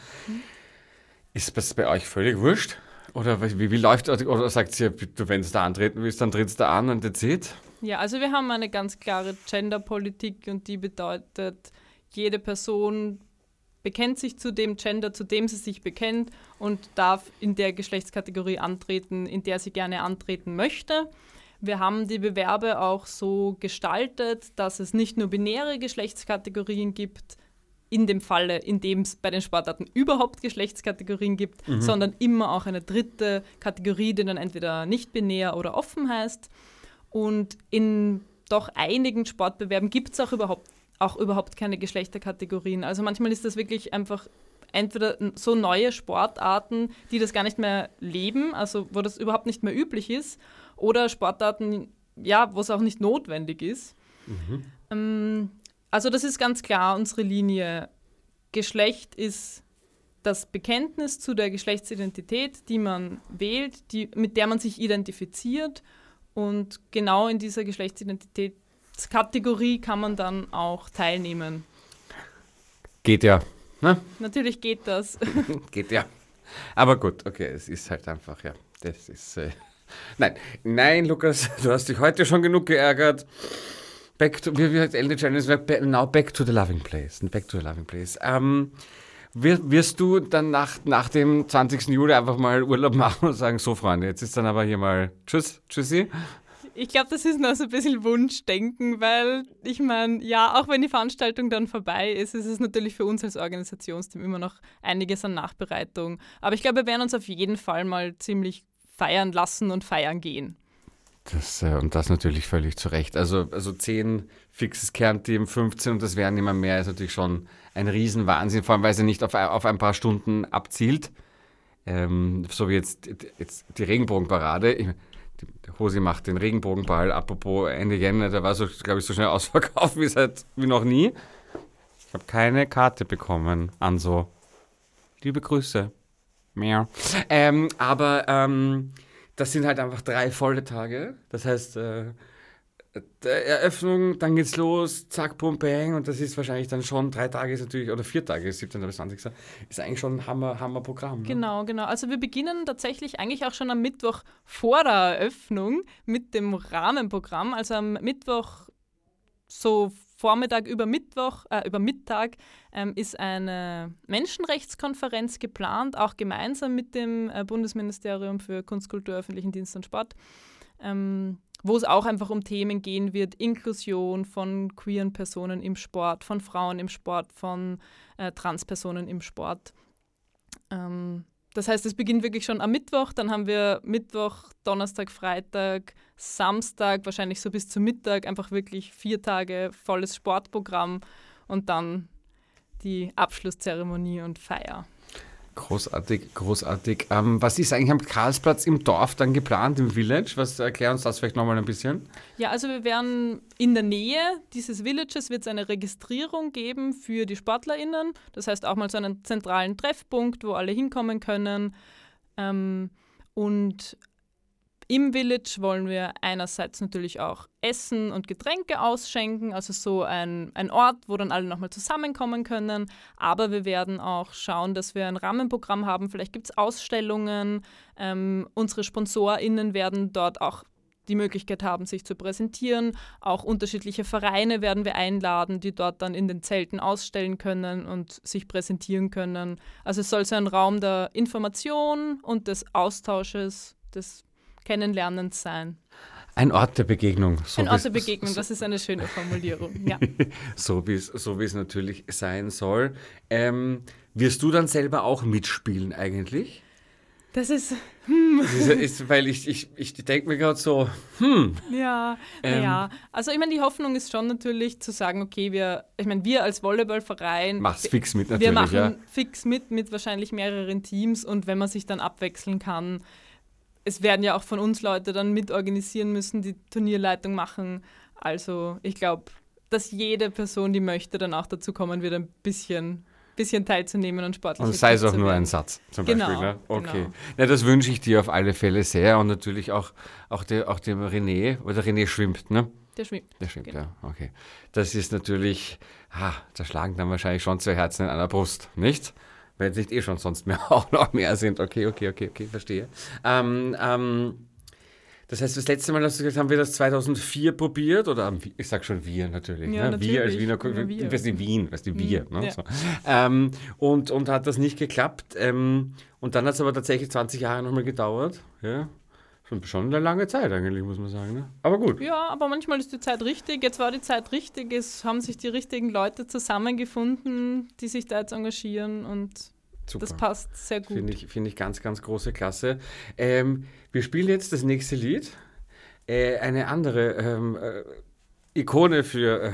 Ist das bei euch völlig wurscht? Oder wie, wie läuft Oder sagt sie, du, wenn du da antreten willst, dann trittst du an und that's it? Ja, also wir haben eine ganz klare Gender-Politik und die bedeutet, jede Person bekennt sich zu dem Gender, zu dem sie sich bekennt und darf in der Geschlechtskategorie antreten, in der sie gerne antreten möchte. Wir haben die Bewerbe auch so gestaltet, dass es nicht nur binäre Geschlechtskategorien gibt, in dem Falle, in dem es bei den Sportarten überhaupt Geschlechtskategorien gibt, sondern immer auch eine dritte Kategorie, die dann entweder nicht binär oder offen heißt. Und in doch einigen Sportbewerben gibt es auch überhaupt, auch überhaupt keine Geschlechterkategorien. Also manchmal ist das wirklich einfach entweder so neue Sportarten, die das gar nicht mehr leben, also wo das überhaupt nicht mehr üblich ist, oder Sportarten, ja, wo es auch nicht notwendig ist. Ähm, also das ist ganz klar unsere Linie. Geschlecht ist das Bekenntnis zu der Geschlechtsidentität, die man wählt, die, mit der man sich identifiziert. Und genau in dieser Geschlechtsidentitätskategorie kann man dann auch teilnehmen. Geht ja. Ne? Natürlich geht das. [laughs] Geht ja. Aber gut, okay, es ist halt einfach, ja. Das ist. Äh, nein, nein, Lukas, [laughs] du hast dich heute schon genug geärgert. Back to, wie, DeGeneres gesagt, ba- now back to the loving place. Back to the loving place. Ähm, wir, wirst du dann nach, nach dem 20. Juli einfach mal Urlaub [laughs] machen und sagen, so Freunde, jetzt ist dann aber hier mal Tschüss, Tschüssi. Ich glaube, das ist noch so ein bisschen Wunschdenken, weil ich meine, ja, auch wenn die Veranstaltung dann vorbei ist, ist es natürlich für uns als Organisationsteam immer noch einiges an Nachbereitung. Aber ich glaube, wir werden uns auf jeden Fall mal ziemlich feiern lassen und feiern gehen. Das, äh, und das natürlich völlig zu Recht. Also, also 10 fixes Kernteam, 15 und das werden immer mehr, ist natürlich schon ein Riesenwahnsinn, vor allem weil sie nicht auf, ein- auf ein paar Stunden abzielt. Ähm, so wie jetzt, jetzt die Regenbogenparade. Ich, die Hosi macht den Regenbogenball, apropos Ende Jänner, der war so, glaube ich, so schnell [laughs] ausverkauft wie, seit, wie noch nie. Ich habe keine Karte bekommen, Anso. Liebe Grüße. Mehr. Ähm, aber ähm, das sind halt einfach drei volle Tage. Das heißt, äh, der Eröffnung, dann geht's los, zack, bum, bang, und das ist wahrscheinlich dann schon drei Tage ist natürlich, oder vier Tage, 17. bis 20. Ist eigentlich schon ein Hammer, Hammer-Programm. Ne? Genau, genau. Also wir beginnen tatsächlich eigentlich auch schon am Mittwoch vor der Eröffnung mit dem Rahmenprogramm. Also am Mittwoch so Vormittag über Mittwoch, äh, über Mittag ähm, ist eine Menschenrechtskonferenz geplant, auch gemeinsam mit dem äh, Bundesministerium für Kunst, Kultur, öffentlichen Dienst und Sport, ähm, wo es auch einfach um Themen gehen wird, Inklusion von queeren Personen im Sport, von Frauen im Sport, von äh, Transpersonen im Sport. Ähm, das heißt, es beginnt wirklich schon am Mittwoch, dann haben wir Mittwoch, Donnerstag, Freitag, Samstag, wahrscheinlich so bis zum Mittag, einfach wirklich vier Tage volles Sportprogramm und dann die Abschlusszeremonie und Feier. Großartig, großartig. Ähm, was ist eigentlich am Karlsplatz im Dorf dann geplant, im Village? Was erklär uns das vielleicht nochmal ein bisschen? Ja, also wir werden in der Nähe dieses Villages wird es eine Registrierung geben für die SportlerInnen. Das heißt auch mal so einen zentralen Treffpunkt, wo alle hinkommen können. Ähm, und im Village wollen wir einerseits natürlich auch Essen und Getränke ausschenken, also so ein, ein Ort, wo dann alle nochmal zusammenkommen können. Aber wir werden auch schauen, dass wir ein Rahmenprogramm haben. Vielleicht gibt es Ausstellungen. Ähm, unsere SponsorInnen werden dort auch die Möglichkeit haben, sich zu präsentieren. Auch unterschiedliche Vereine werden wir einladen, die dort dann in den Zelten ausstellen können und sich präsentieren können. Also es soll so ein Raum der Information und des Austausches, des Kennenlernens sein. Ein Ort der Begegnung. So Ein Ort der Begegnung, das ist eine schöne Formulierung. Ja. [laughs] So wie es so es natürlich sein soll. Ähm, wirst du dann selber auch mitspielen eigentlich? Das ist, Das ist, ist, weil ich, ich, ich denke mir gerade so, hm, ja, Ähm. ja. Also ich meine, die Hoffnung ist schon natürlich zu sagen, okay, wir, ich meine, wir als Volleyballverein, mach's fix mit wir natürlich, machen ja. fix mit, mit wahrscheinlich mehreren Teams und wenn man sich dann abwechseln kann, es werden ja auch von uns Leute dann mitorganisieren müssen, die Turnierleitung machen. Also ich glaube, dass jede Person, die möchte, dann auch dazu kommen wird, ein bisschen, bisschen teilzunehmen und sportlich Und sei es auch nur ein Satz zum Genau, Beispiel. Ne? Okay. genau. Na, das wünsche ich dir auf alle Fälle sehr und natürlich auch, auch, der, auch dem René, oder René schwimmt, ne? Der schwimmt. Der schwimmt, Genau. ja, okay. Das ist natürlich, ah, da schlagen dann wahrscheinlich schon zwei Herzen in einer Brust, nicht? Wenn es nicht eh schon sonst mehr [laughs] auch noch mehr sind. Okay, okay, okay, okay, verstehe. Ähm, ähm, das heißt, das letzte Mal, hast du gesagt, haben wir das 2004 probiert? Oder wir- ich sag schon wir natürlich. Ja, ne? Wir als natürlich. Wiener, Ja, wir. ich weiß nicht, Wien, weißt du, wir. Ne? ja. So. Ähm, und, und hat das nicht geklappt. Ähm, und dann hat es aber tatsächlich 20 Jahre nochmal gedauert. Ja. Schon, schon eine lange Zeit eigentlich, muss man sagen. Ne? Aber gut. Ja, aber manchmal ist die Zeit richtig. Jetzt war die Zeit richtig. Es haben sich die richtigen Leute zusammengefunden, die sich da jetzt engagieren und Super. das passt sehr gut. Finde ich, finde ich ganz, ganz große Klasse. Ähm, wir spielen jetzt das nächste Lied. Äh, eine andere ähm, äh, Ikone für äh,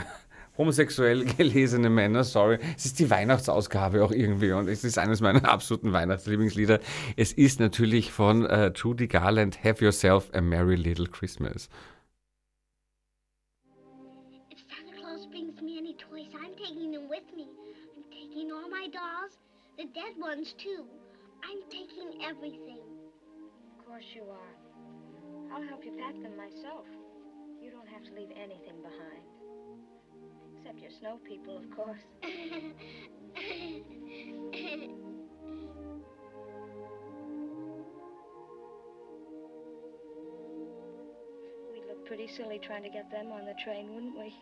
homosexuell [laughs] gelesene Männer, sorry. Es ist die Weihnachtsausgabe auch irgendwie und es ist eines meiner [laughs] absoluten Weihnachtslieblingslieder. Es ist natürlich von äh, Judy Garland, Have Yourself a Merry Little Christmas. If Santa Claus brings me any toys, I'm taking them with me. I'm taking all my dolls, the dead ones too. I'm taking everything. Of course you are. I'll help you pack them myself. You don't have to leave anything behind. Except your snow people, of course. [laughs] We'd look pretty silly trying to get them on the train, wouldn't we?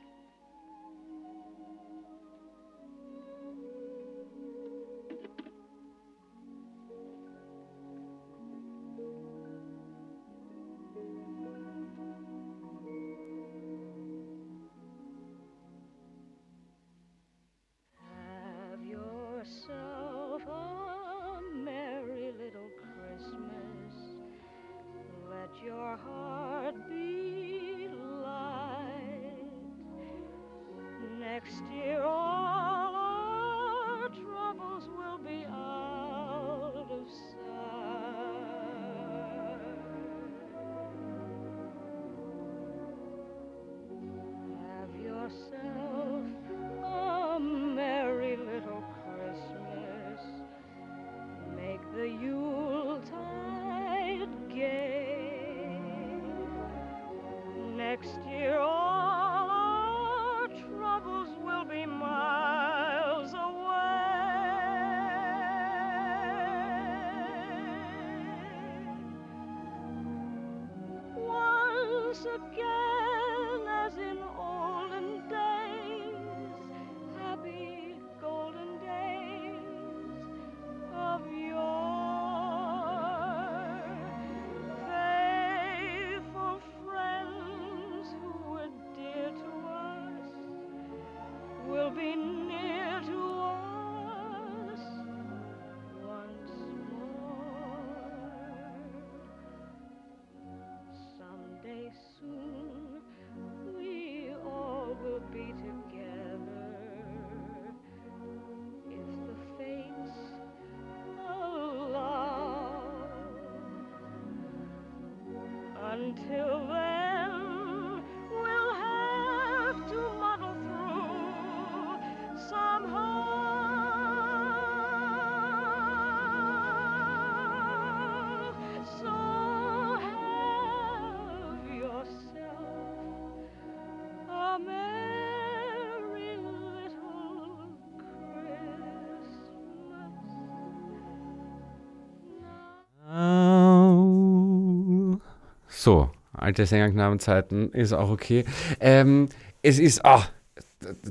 So, alte Sängerknabenzeiten ist auch okay. Ähm, es ist, ah,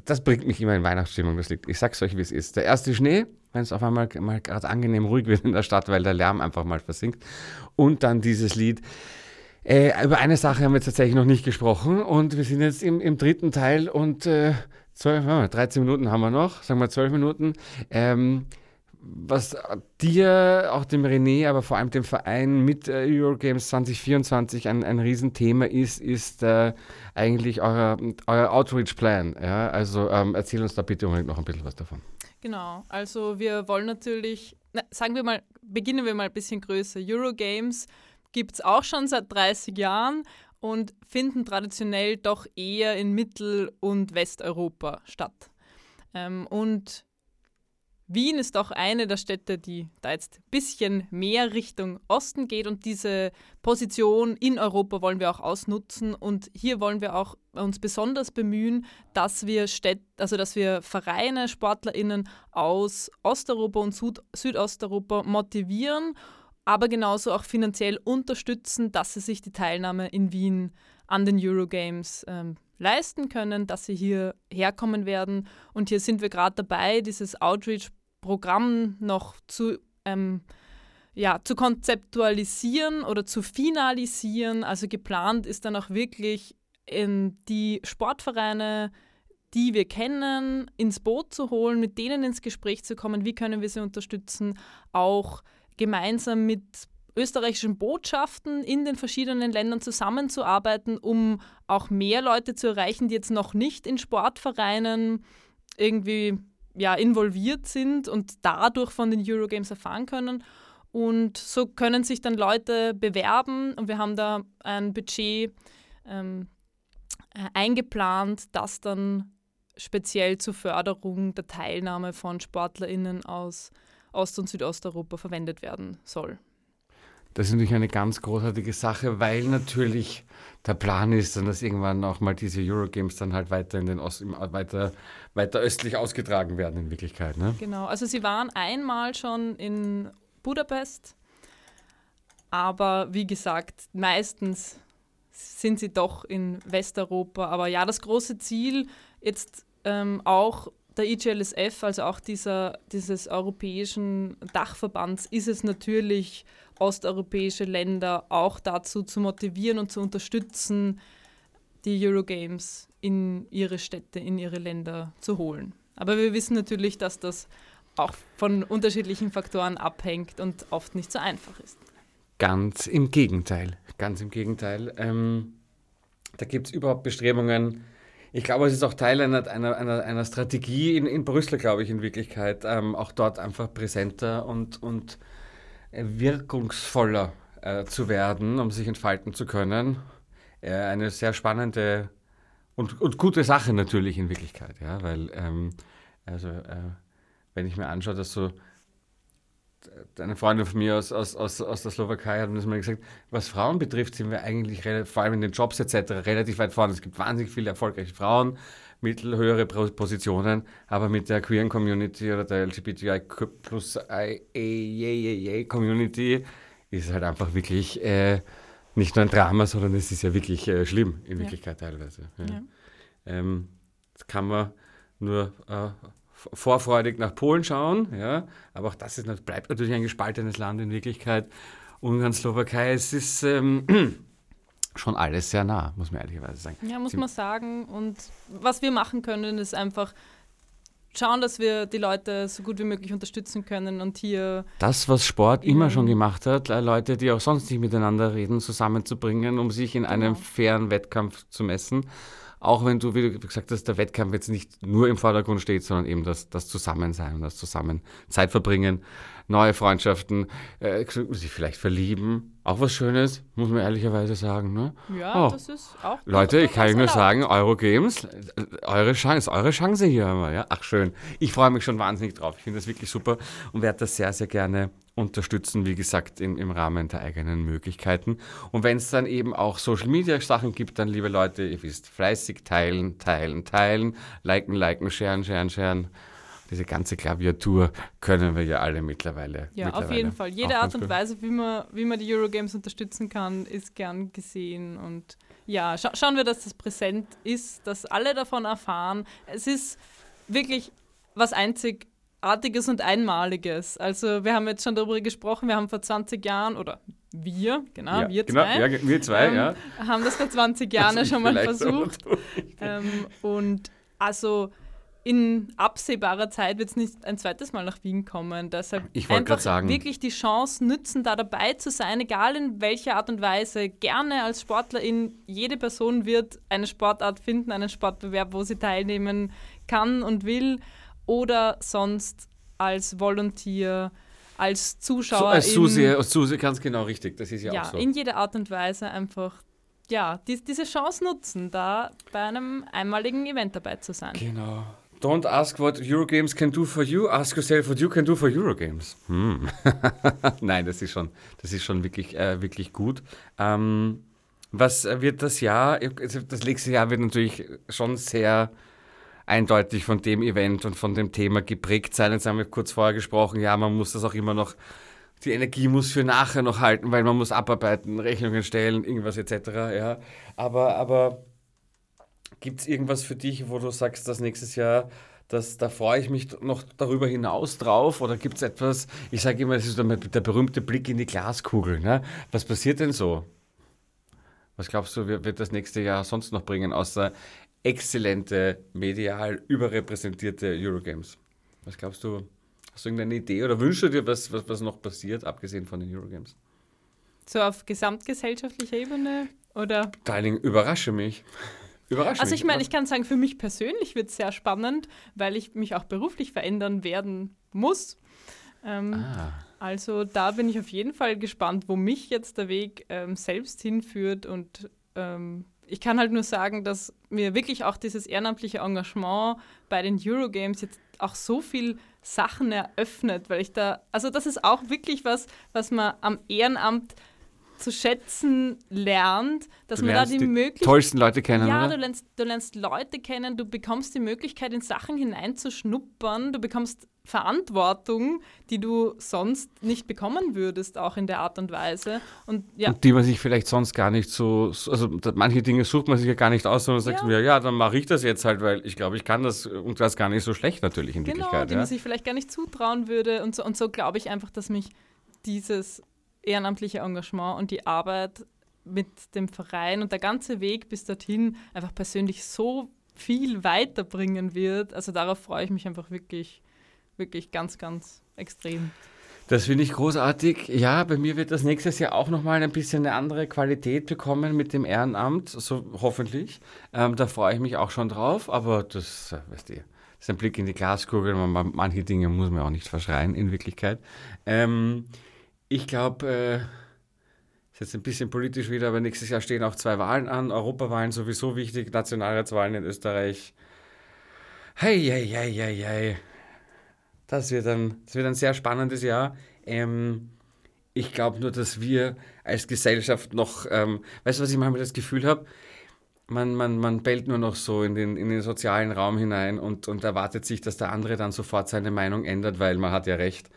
das bringt mich immer in Weihnachtsstimmung, das liegt. Ich sag's euch, wie es ist. Der erste Schnee, wenn es auf einmal mal gerade angenehm ruhig wird in der Stadt, weil der Lärm einfach mal versinkt. Und dann dieses Lied. Äh, über eine Sache haben wir tatsächlich noch nicht gesprochen und wir sind jetzt im, im dritten Teil und äh, 12, warte mal, 13 Minuten haben wir noch, sagen wir 12 Minuten. Ähm, was dir, auch dem René, aber vor allem dem Verein mit äh, Eurogames 2024 ein, ein Riesenthema ist, ist äh, eigentlich euer, euer Outreach-Plan. Ja? Also ähm, erzähl uns da bitte unbedingt noch ein bisschen was davon. Genau, also wir wollen natürlich, na, sagen wir mal, beginnen wir mal ein bisschen größer. Eurogames gibt es auch schon seit 30 Jahren und finden traditionell doch eher in Mittel- und Westeuropa statt. Ähm, und Wien ist auch eine der Städte, die da jetzt ein bisschen mehr Richtung Osten geht und diese Position in Europa wollen wir auch ausnutzen und hier wollen wir auch uns besonders bemühen, dass wir Städte, also dass wir Vereine, SportlerInnen aus Osteuropa und Süd Südosteuropa motivieren, aber genauso auch finanziell unterstützen, dass sie sich die Teilnahme in Wien an den Eurogames ähm, leisten können, dass sie hier herkommen werden. Und hier sind wir gerade dabei, dieses Outreach-Programm noch zu, ähm, ja, zu konzeptualisieren oder zu finalisieren. Also geplant ist dann auch wirklich in die Sportvereine, die wir kennen, ins Boot zu holen, mit denen ins Gespräch zu kommen, wie können wir sie unterstützen, auch gemeinsam mit österreichischen Botschaften in den verschiedenen Ländern zusammenzuarbeiten, um auch mehr Leute zu erreichen, die jetzt noch nicht in Sportvereinen irgendwie ja, involviert sind und dadurch von den Eurogames erfahren können. Und so können sich dann Leute bewerben und wir haben da ein Budget ähm, äh, eingeplant, das dann speziell zur Förderung der Teilnahme von SportlerInnen aus Ost- und Südosteuropa verwendet werden soll. Das ist natürlich eine ganz großartige Sache, weil natürlich der Plan ist, dann, dass irgendwann auch mal diese Eurogames dann halt weiter in den Ost, weiter, weiter östlich ausgetragen werden in Wirklichkeit. Ne? Genau, also sie waren einmal schon in Budapest, aber wie gesagt, meistens sind sie doch in Westeuropa. Aber ja, das große Ziel jetzt ähm, auch der IGLSF, also auch dieser, dieses europäischen Dachverbands, ist es natürlich, osteuropäische Länder auch dazu zu motivieren und zu unterstützen, die Eurogames in ihre Städte, in ihre Länder zu holen. Aber wir wissen natürlich, dass das auch von unterschiedlichen Faktoren abhängt und oft nicht so einfach ist. Ganz im Gegenteil, ganz im Gegenteil. Ähm, da gibt es überhaupt Bestrebungen, ich glaube, es ist auch Teil einer, einer, einer, Strategie in, in Brüssel, glaube ich, in Wirklichkeit, ähm, auch dort einfach präsenter und, und äh, wirkungsvoller äh, zu werden, um sich entfalten zu können. Äh, eine sehr spannende und, und gute Sache natürlich in Wirklichkeit, ja, weil ähm, also äh, wenn ich mir anschaue, dass so eine Freundin von mir aus, aus, aus, aus der Slowakei hat mir gesagt, was Frauen betrifft, sind wir eigentlich vor allem in den Jobs etc. relativ weit vorne. Es gibt wahnsinnig viele erfolgreiche Frauen, mittelhöhere Positionen, aber mit der queeren Community oder der LGBTI plus Community ist es halt einfach wirklich äh, nicht nur ein Drama, sondern es ist ja wirklich äh, schlimm in Wirklichkeit ja. teilweise. Ja. Ja. Ähm, das kann man nur äh, vorfreudig nach Polen schauen, ja, aber auch das ist, bleibt natürlich ein gespaltenes Land in Wirklichkeit. Ungarn, Slowakei, es ist ähm, [clears throat] schon alles sehr nah, muss man ehrlicherweise sagen. Ja, muss man sagen. Und was wir machen können, ist einfach schauen, dass wir die Leute so gut wie möglich unterstützen können und hier. Das, was Sport immer schon gemacht hat, äh, Leute, die auch sonst nicht miteinander reden, zusammenzubringen, um sich in genau. einem fairen Wettkampf zu messen auch wenn du, wie du gesagt hast, der Wettkampf jetzt nicht nur im Vordergrund steht, sondern eben das, das Zusammensein und das Zusammen Zeit verbringen, neue Freundschaften, äh, sich vielleicht verlieben. Auch was Schönes, muss man ehrlicherweise sagen. Ne? Ja, oh. das ist auch. Leute, ich kann euch nur sagen, Eurogames, eure Chance, eure Chance hier immer. Ja? Ach schön. Ich freue mich schon wahnsinnig drauf. Ich finde das wirklich super und werde das sehr, sehr gerne unterstützen, wie gesagt, in, im Rahmen der eigenen Möglichkeiten. Und wenn es dann eben auch Social Media Sachen gibt, dann, liebe Leute, ihr wisst, fleißig teilen, teilen, teilen, liken, liken, sharen, sharen, sharen. Diese ganze Klaviatur können wir ja alle mittlerweile. Ja, mittlerweile auf jeden Fall. Jede Art und Weise, wie man, wie man die Eurogames unterstützen kann, ist gern gesehen. Und ja, scha schauen wir, dass das präsent ist, dass alle davon erfahren. Es ist wirklich was einzig Artiges und Einmaliges. Also wir haben jetzt schon darüber gesprochen, wir haben vor 20 Jahren, oder wir, genau, ja, wir genau, zwei, ja, wir zwei ähm, ja. haben das vor 20 Jahren ja schon mal versucht. Ähm, und also in absehbarer Zeit wird es nicht ein zweites Mal nach Wien kommen. Deshalb ich einfach sagen. wirklich die Chance nützen, da dabei zu sein, egal in welcher Art und Weise. Gerne als Sportlerin, jede Person wird eine Sportart finden, einen Sportbewerb, wo sie teilnehmen kann und will oder sonst als Volunteer, als Zuschauer. So, als Zuseher, Zuseher, ganz genau richtig, das ist ja, ja auch so. in jeder Art und Weise einfach ja, die, diese Chance nutzen, da bei einem einmaligen Event dabei zu sein. Genau. Don't ask what Eurogames can do for you, ask yourself what you can do for Eurogames. Hm. [laughs] Nein, das ist schon, das ist schon wirklich, äh, wirklich gut. Ähm, was wird das Jahr, also das nächste Jahr wird natürlich schon sehr eindeutig von dem Event und von dem Thema geprägt sein. Jetzt haben wir kurz vorher gesprochen, ja, man muss das auch immer noch, die Energie muss für nachher noch halten, weil man muss abarbeiten, Rechnungen stellen, irgendwas etc. Ja. Aber, aber gibt es irgendwas für dich, wo du sagst, dass nächstes Jahr das, da freue ich mich noch darüber hinaus drauf? Oder gibt es etwas, ich sage immer, das ist der berühmte Blick in die Glaskugel. Ne? Was passiert denn so? Was glaubst du, wird das nächste Jahr sonst noch bringen, außer exzellente, medial überrepräsentierte Eurogames? Was glaubst du? Hast du irgendeine Idee oder wünschst du dir, was, was, was noch passiert, abgesehen von den Eurogames? So auf gesamtgesellschaftlicher Ebene? Oder? Darling, überrasche mich. Überrasche Also ich meine, ich kann sagen, für mich persönlich wird es sehr spannend, weil ich mich auch beruflich verändern werden muss. Ähm, Ah. Also da bin ich auf jeden Fall gespannt, wo mich jetzt der Weg ähm, selbst hinführt. Und ähm, ich kann halt nur sagen, dass mir wirklich auch dieses ehrenamtliche Engagement bei den Eurogames jetzt auch so viel Sachen eröffnet, weil ich da, also das ist auch wirklich was, was man am Ehrenamt zu schätzen lernt, dass Du man da die, die Möglichkeit tollsten Leute kennen, ja, oder? du lernst, du lernst Leute kennen, du bekommst die Möglichkeit, in Sachen hineinzuschnuppern, du bekommst Verantwortung, die du sonst nicht bekommen würdest, auch in der Art und Weise. Und ja, Und die man sich vielleicht sonst gar nicht so, so- also manche Dinge sucht man sich ja gar nicht aus, sondern sagt Ja. mir, ja, dann mache ich das jetzt halt, weil ich glaube, ich kann das und das gar nicht so schlecht natürlich in genau, Wirklichkeit. die Ja? man sich vielleicht gar nicht zutrauen würde. Und so, und so glaube ich einfach, dass mich dieses ehrenamtliche Engagement und die Arbeit mit dem Verein und der ganze Weg bis dorthin einfach persönlich so viel weiterbringen wird. Also darauf freue ich mich einfach wirklich, wirklich ganz, ganz extrem. Das finde ich großartig. Ja, bei mir wird das nächstes Jahr auch nochmal ein bisschen eine andere Qualität bekommen mit dem Ehrenamt, so hoffentlich. Ähm, da freue ich mich auch schon drauf, aber das, äh, weißt du, ist ein Blick in die Glaskugel. Man, man, manche Dinge muss man auch nicht verschreien in Wirklichkeit. Ähm, ich glaube, äh, ist jetzt ein bisschen politisch wieder, aber nächstes Jahr stehen auch zwei Wahlen an. Europawahlen sowieso wichtig, Nationalratswahlen in Österreich. Hei, hei, hei, hei, hei. Das wird ein, das wird ein sehr spannendes Jahr. Ähm, ich glaube nur, dass wir als Gesellschaft noch, ähm, weißt du, was ich manchmal das Gefühl habe? Man, man, man bellt nur noch so in den, in den sozialen Raum hinein und, und erwartet sich, dass der andere dann sofort seine Meinung ändert, weil man hat ja recht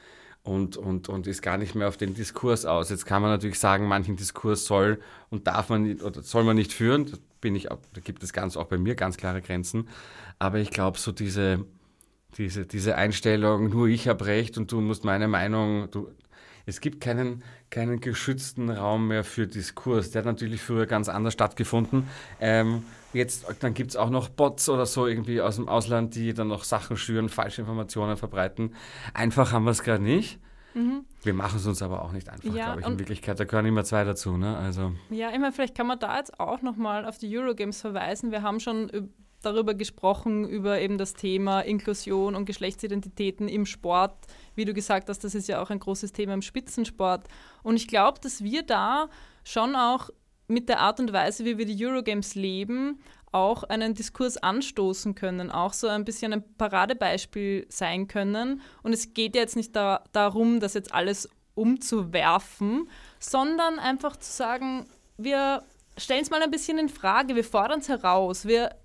und, und, und ist gar nicht mehr auf den Diskurs aus. Jetzt kann man natürlich sagen, manchen Diskurs soll und darf man nicht, oder soll man nicht führen. Da, bin ich, da gibt es ganz auch bei mir ganz klare Grenzen. Aber ich glaube, so diese, diese, diese Einstellung, nur ich habe recht und du musst meine Meinung, du, es gibt keinen, keinen geschützten Raum mehr für Diskurs. Der hat natürlich früher ganz anders stattgefunden. Ähm, jetzt, dann gibt es auch noch Bots oder so irgendwie aus dem Ausland, die dann noch Sachen schüren, falsche Informationen verbreiten. Einfach haben wir es gerade nicht. Wir machen es uns aber auch nicht einfach, Ja, glaube ich. In Wirklichkeit, da gehören immer zwei dazu. Ne? Also, Ja, ich meine, vielleicht kann man da jetzt auch nochmal auf die Eurogames verweisen. Wir haben schon üb- darüber gesprochen, über eben das Thema Inklusion und Geschlechtsidentitäten im Sport. Wie du gesagt hast, das ist ja auch ein großes Thema im Spitzensport. Und ich glaube, dass wir da schon auch mit der Art und Weise, wie wir die Eurogames leben, auch einen Diskurs anstoßen können, auch so ein bisschen ein Paradebeispiel sein können. Und es geht ja jetzt nicht da, darum, das jetzt alles umzuwerfen, sondern einfach zu sagen, wir stellen es mal ein bisschen in Frage, wir fordern es heraus, wir,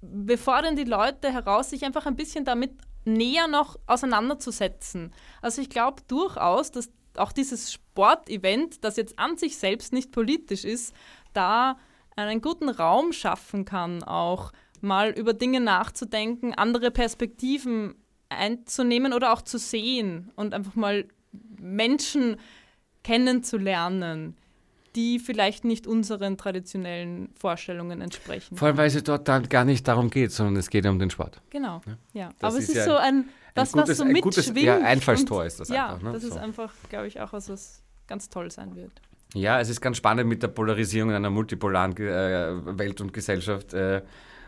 wir fordern die Leute heraus, sich einfach ein bisschen damit näher noch auseinanderzusetzen. Also ich glaube durchaus, dass auch dieses Sportevent, das jetzt an sich selbst nicht politisch ist, da einen guten Raum schaffen kann, auch mal über Dinge nachzudenken, andere Perspektiven einzunehmen oder auch zu sehen und einfach mal Menschen kennenzulernen, die vielleicht nicht unseren traditionellen Vorstellungen entsprechen. vor allem, weil es dort dann gar nicht darum geht, sondern es geht ja um den Sport. Genau, ja. Das Aber ist es ist ja so ein, was, gutes- was so ein gutes, mitschwingt. ja, Einfallstor und- ist das ja, einfach, ne? das ist So. einfach, glaube ich, auch was, was ganz toll sein wird. Ja, es ist ganz spannend mit der Polarisierung in einer multipolaren äh, Welt und Gesellschaft, äh,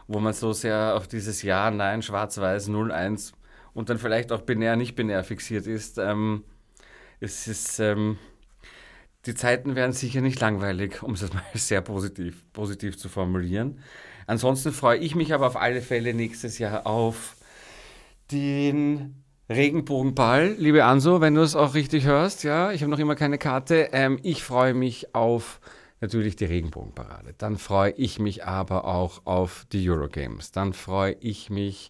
wo man so sehr auf dieses Ja, Nein, Schwarz-Weiß, 0-1 und dann vielleicht auch binär, nicht binär fixiert ist. Ähm, es ist, ähm, die Zeiten werden sicher nicht langweilig, um es [laughs] mal sehr positiv, positiv zu formulieren. Ansonsten freue ich mich aber auf alle Fälle nächstes Jahr auf den Regenbogenball, liebe Anso, wenn du es auch richtig hörst, ja, ich habe noch immer keine Karte. Ähm, ich freue mich auf natürlich die Regenbogenparade. Dann freue ich mich aber auch auf die Eurogames. Dann freue ich mich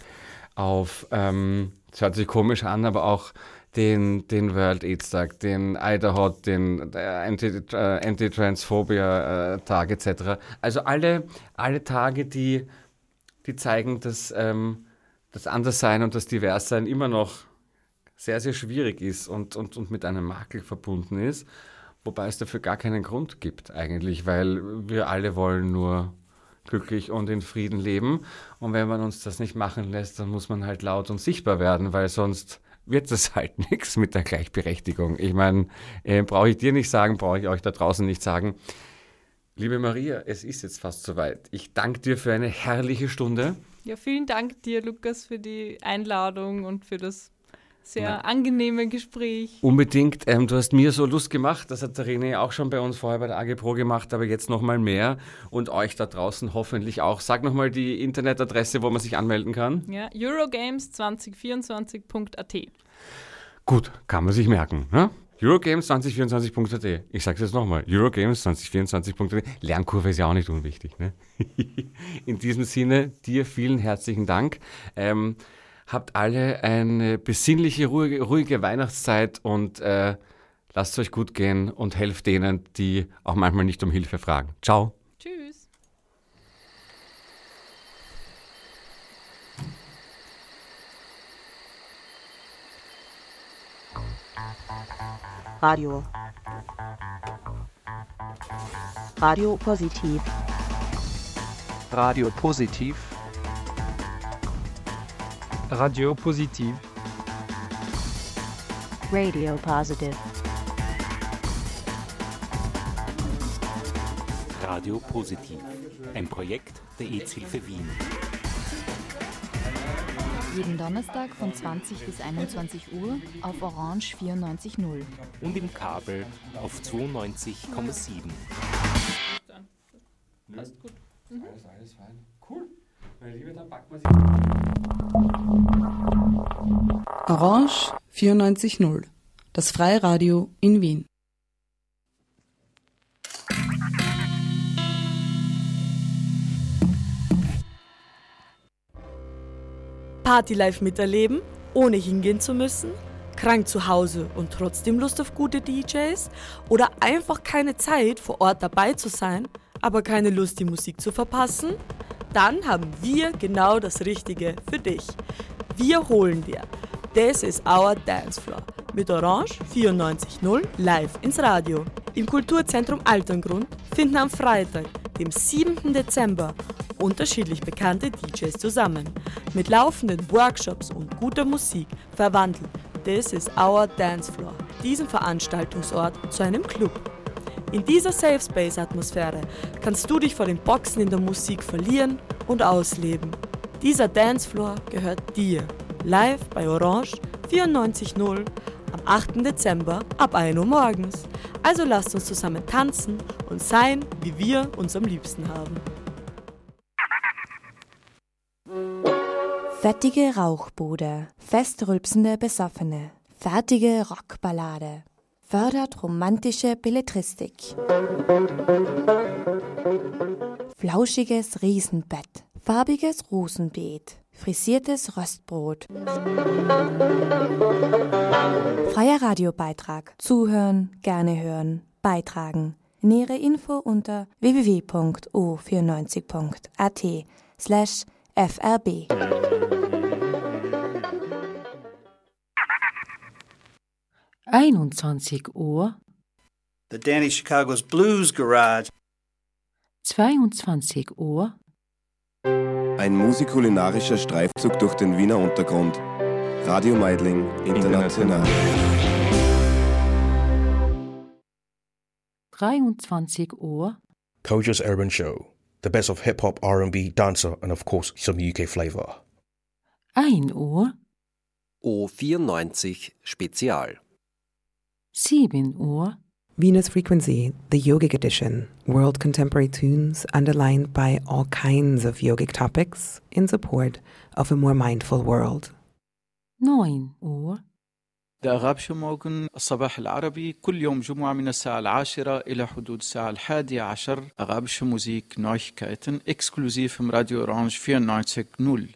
auf, ähm, das hört sich komisch an, aber auch den, den World AIDS Tag, den Idaho, den äh, Anti-Transphobia äh, etc. Also alle, alle Tage, die, die zeigen, dass ähm, das Anderssein und das Diverssein immer noch sehr, sehr schwierig ist und, und, und mit einem Makel verbunden ist. Wobei es dafür gar keinen Grund gibt eigentlich, weil wir alle wollen nur glücklich und in Frieden leben. Und wenn man uns das nicht machen lässt, dann muss man halt laut und sichtbar werden, weil sonst wird es [laughs] halt nichts mit der Gleichberechtigung. Ich meine, äh, brauche ich dir nicht sagen, brauche ich euch da draußen nicht sagen. Liebe Maria, es ist jetzt fast soweit. Ich danke dir für eine herrliche Stunde. Ja, vielen Dank dir, Lukas, für die Einladung und für das sehr Nein. angenehme Gespräch. Unbedingt. Ähm, du hast mir so Lust gemacht. Das hat der René auch schon bei uns vorher bei der AG Pro gemacht, aber jetzt nochmal mehr. Und euch da draußen hoffentlich auch. Sag nochmal die Internetadresse, wo man sich anmelden kann. Ja, Eurogames2024.at. Gut, kann man sich merken. Ne? Eurogames2024.at. Ich sage es jetzt nochmal. Eurogames2024.at. Lernkurve ist ja auch nicht unwichtig. Ne? [laughs] In diesem Sinne, dir vielen herzlichen Dank. Ähm, habt alle eine besinnliche, ruhige, ruhige Weihnachtszeit und äh, lasst es euch gut gehen und helft denen, die auch manchmal nicht um Hilfe fragen. Ciao. Tschüss. Radio. Radio Positiv. Radio Positiv. Radio Positiv. Radio Positive. Radio Positiv. Ein Projekt der EZ-Hilfe Wien. Jeden Donnerstag von 20 bis 21 Uhr auf Orange 94.0. Und im Kabel auf 92,7. Orange 94.0, das Freiradio in Wien. Party live miterleben, ohne hingehen zu müssen? Krank zu Hause und trotzdem Lust auf gute DJs? Oder einfach keine Zeit, vor Ort dabei zu sein, aber keine Lust, die Musik zu verpassen? Dann haben wir genau das Richtige für dich. Wir holen dir This is our Dance Floor mit Orange 94.0 live ins Radio. Im Kulturzentrum Alterngrund finden am Freitag, dem 7. Dezember, unterschiedlich bekannte DJs zusammen. Mit laufenden Workshops und guter Musik verwandelt This is our Dance Floor diesen Veranstaltungsort zu einem Club. In dieser Safe Space Atmosphäre kannst du dich vor den Boxen in der Musik verlieren und ausleben. Dieser Dancefloor gehört dir. Live bei Orange 94.0 am 8. Dezember ab 1 Uhr morgens. Also lasst uns zusammen tanzen und sein, wie wir uns am liebsten haben. Fettige Rauchbude, festrülpsende Besoffene, fertige Rockballade, fördert romantische Belletristik. Flauschiges Riesenbett, farbiges Rosenbeet, frisiertes Röstbrot. Freier Radiobeitrag. Zuhören, gerne hören, beitragen. Nähere Info unter www.o94.at slash frb. Einundzwanzig Uhr, The Danny Chicago's Blues Garage. 22 Uhr, Ein musikulinarischer Streifzug durch den Wiener Untergrund. Radio Meidling International. 23 Uhr, Koja's Urban Show. The best of hip hop, R&B, dancer, and of course some UK flavor. 1 Uhr, O94 Spezial. 7 Uhr, Venus Frequency, the yogic edition, world contemporary tunes underlined by all kinds of yogic topics in support of a more mindful world. 9 Uhr ده أغابش موغن الصباح العربي كل يوم جمعة من الساعة العاشرة إلى حدود الساعة الحادية عشر أغابش موزيك Neuigkeiten exklusiv im Radio Orange 94.0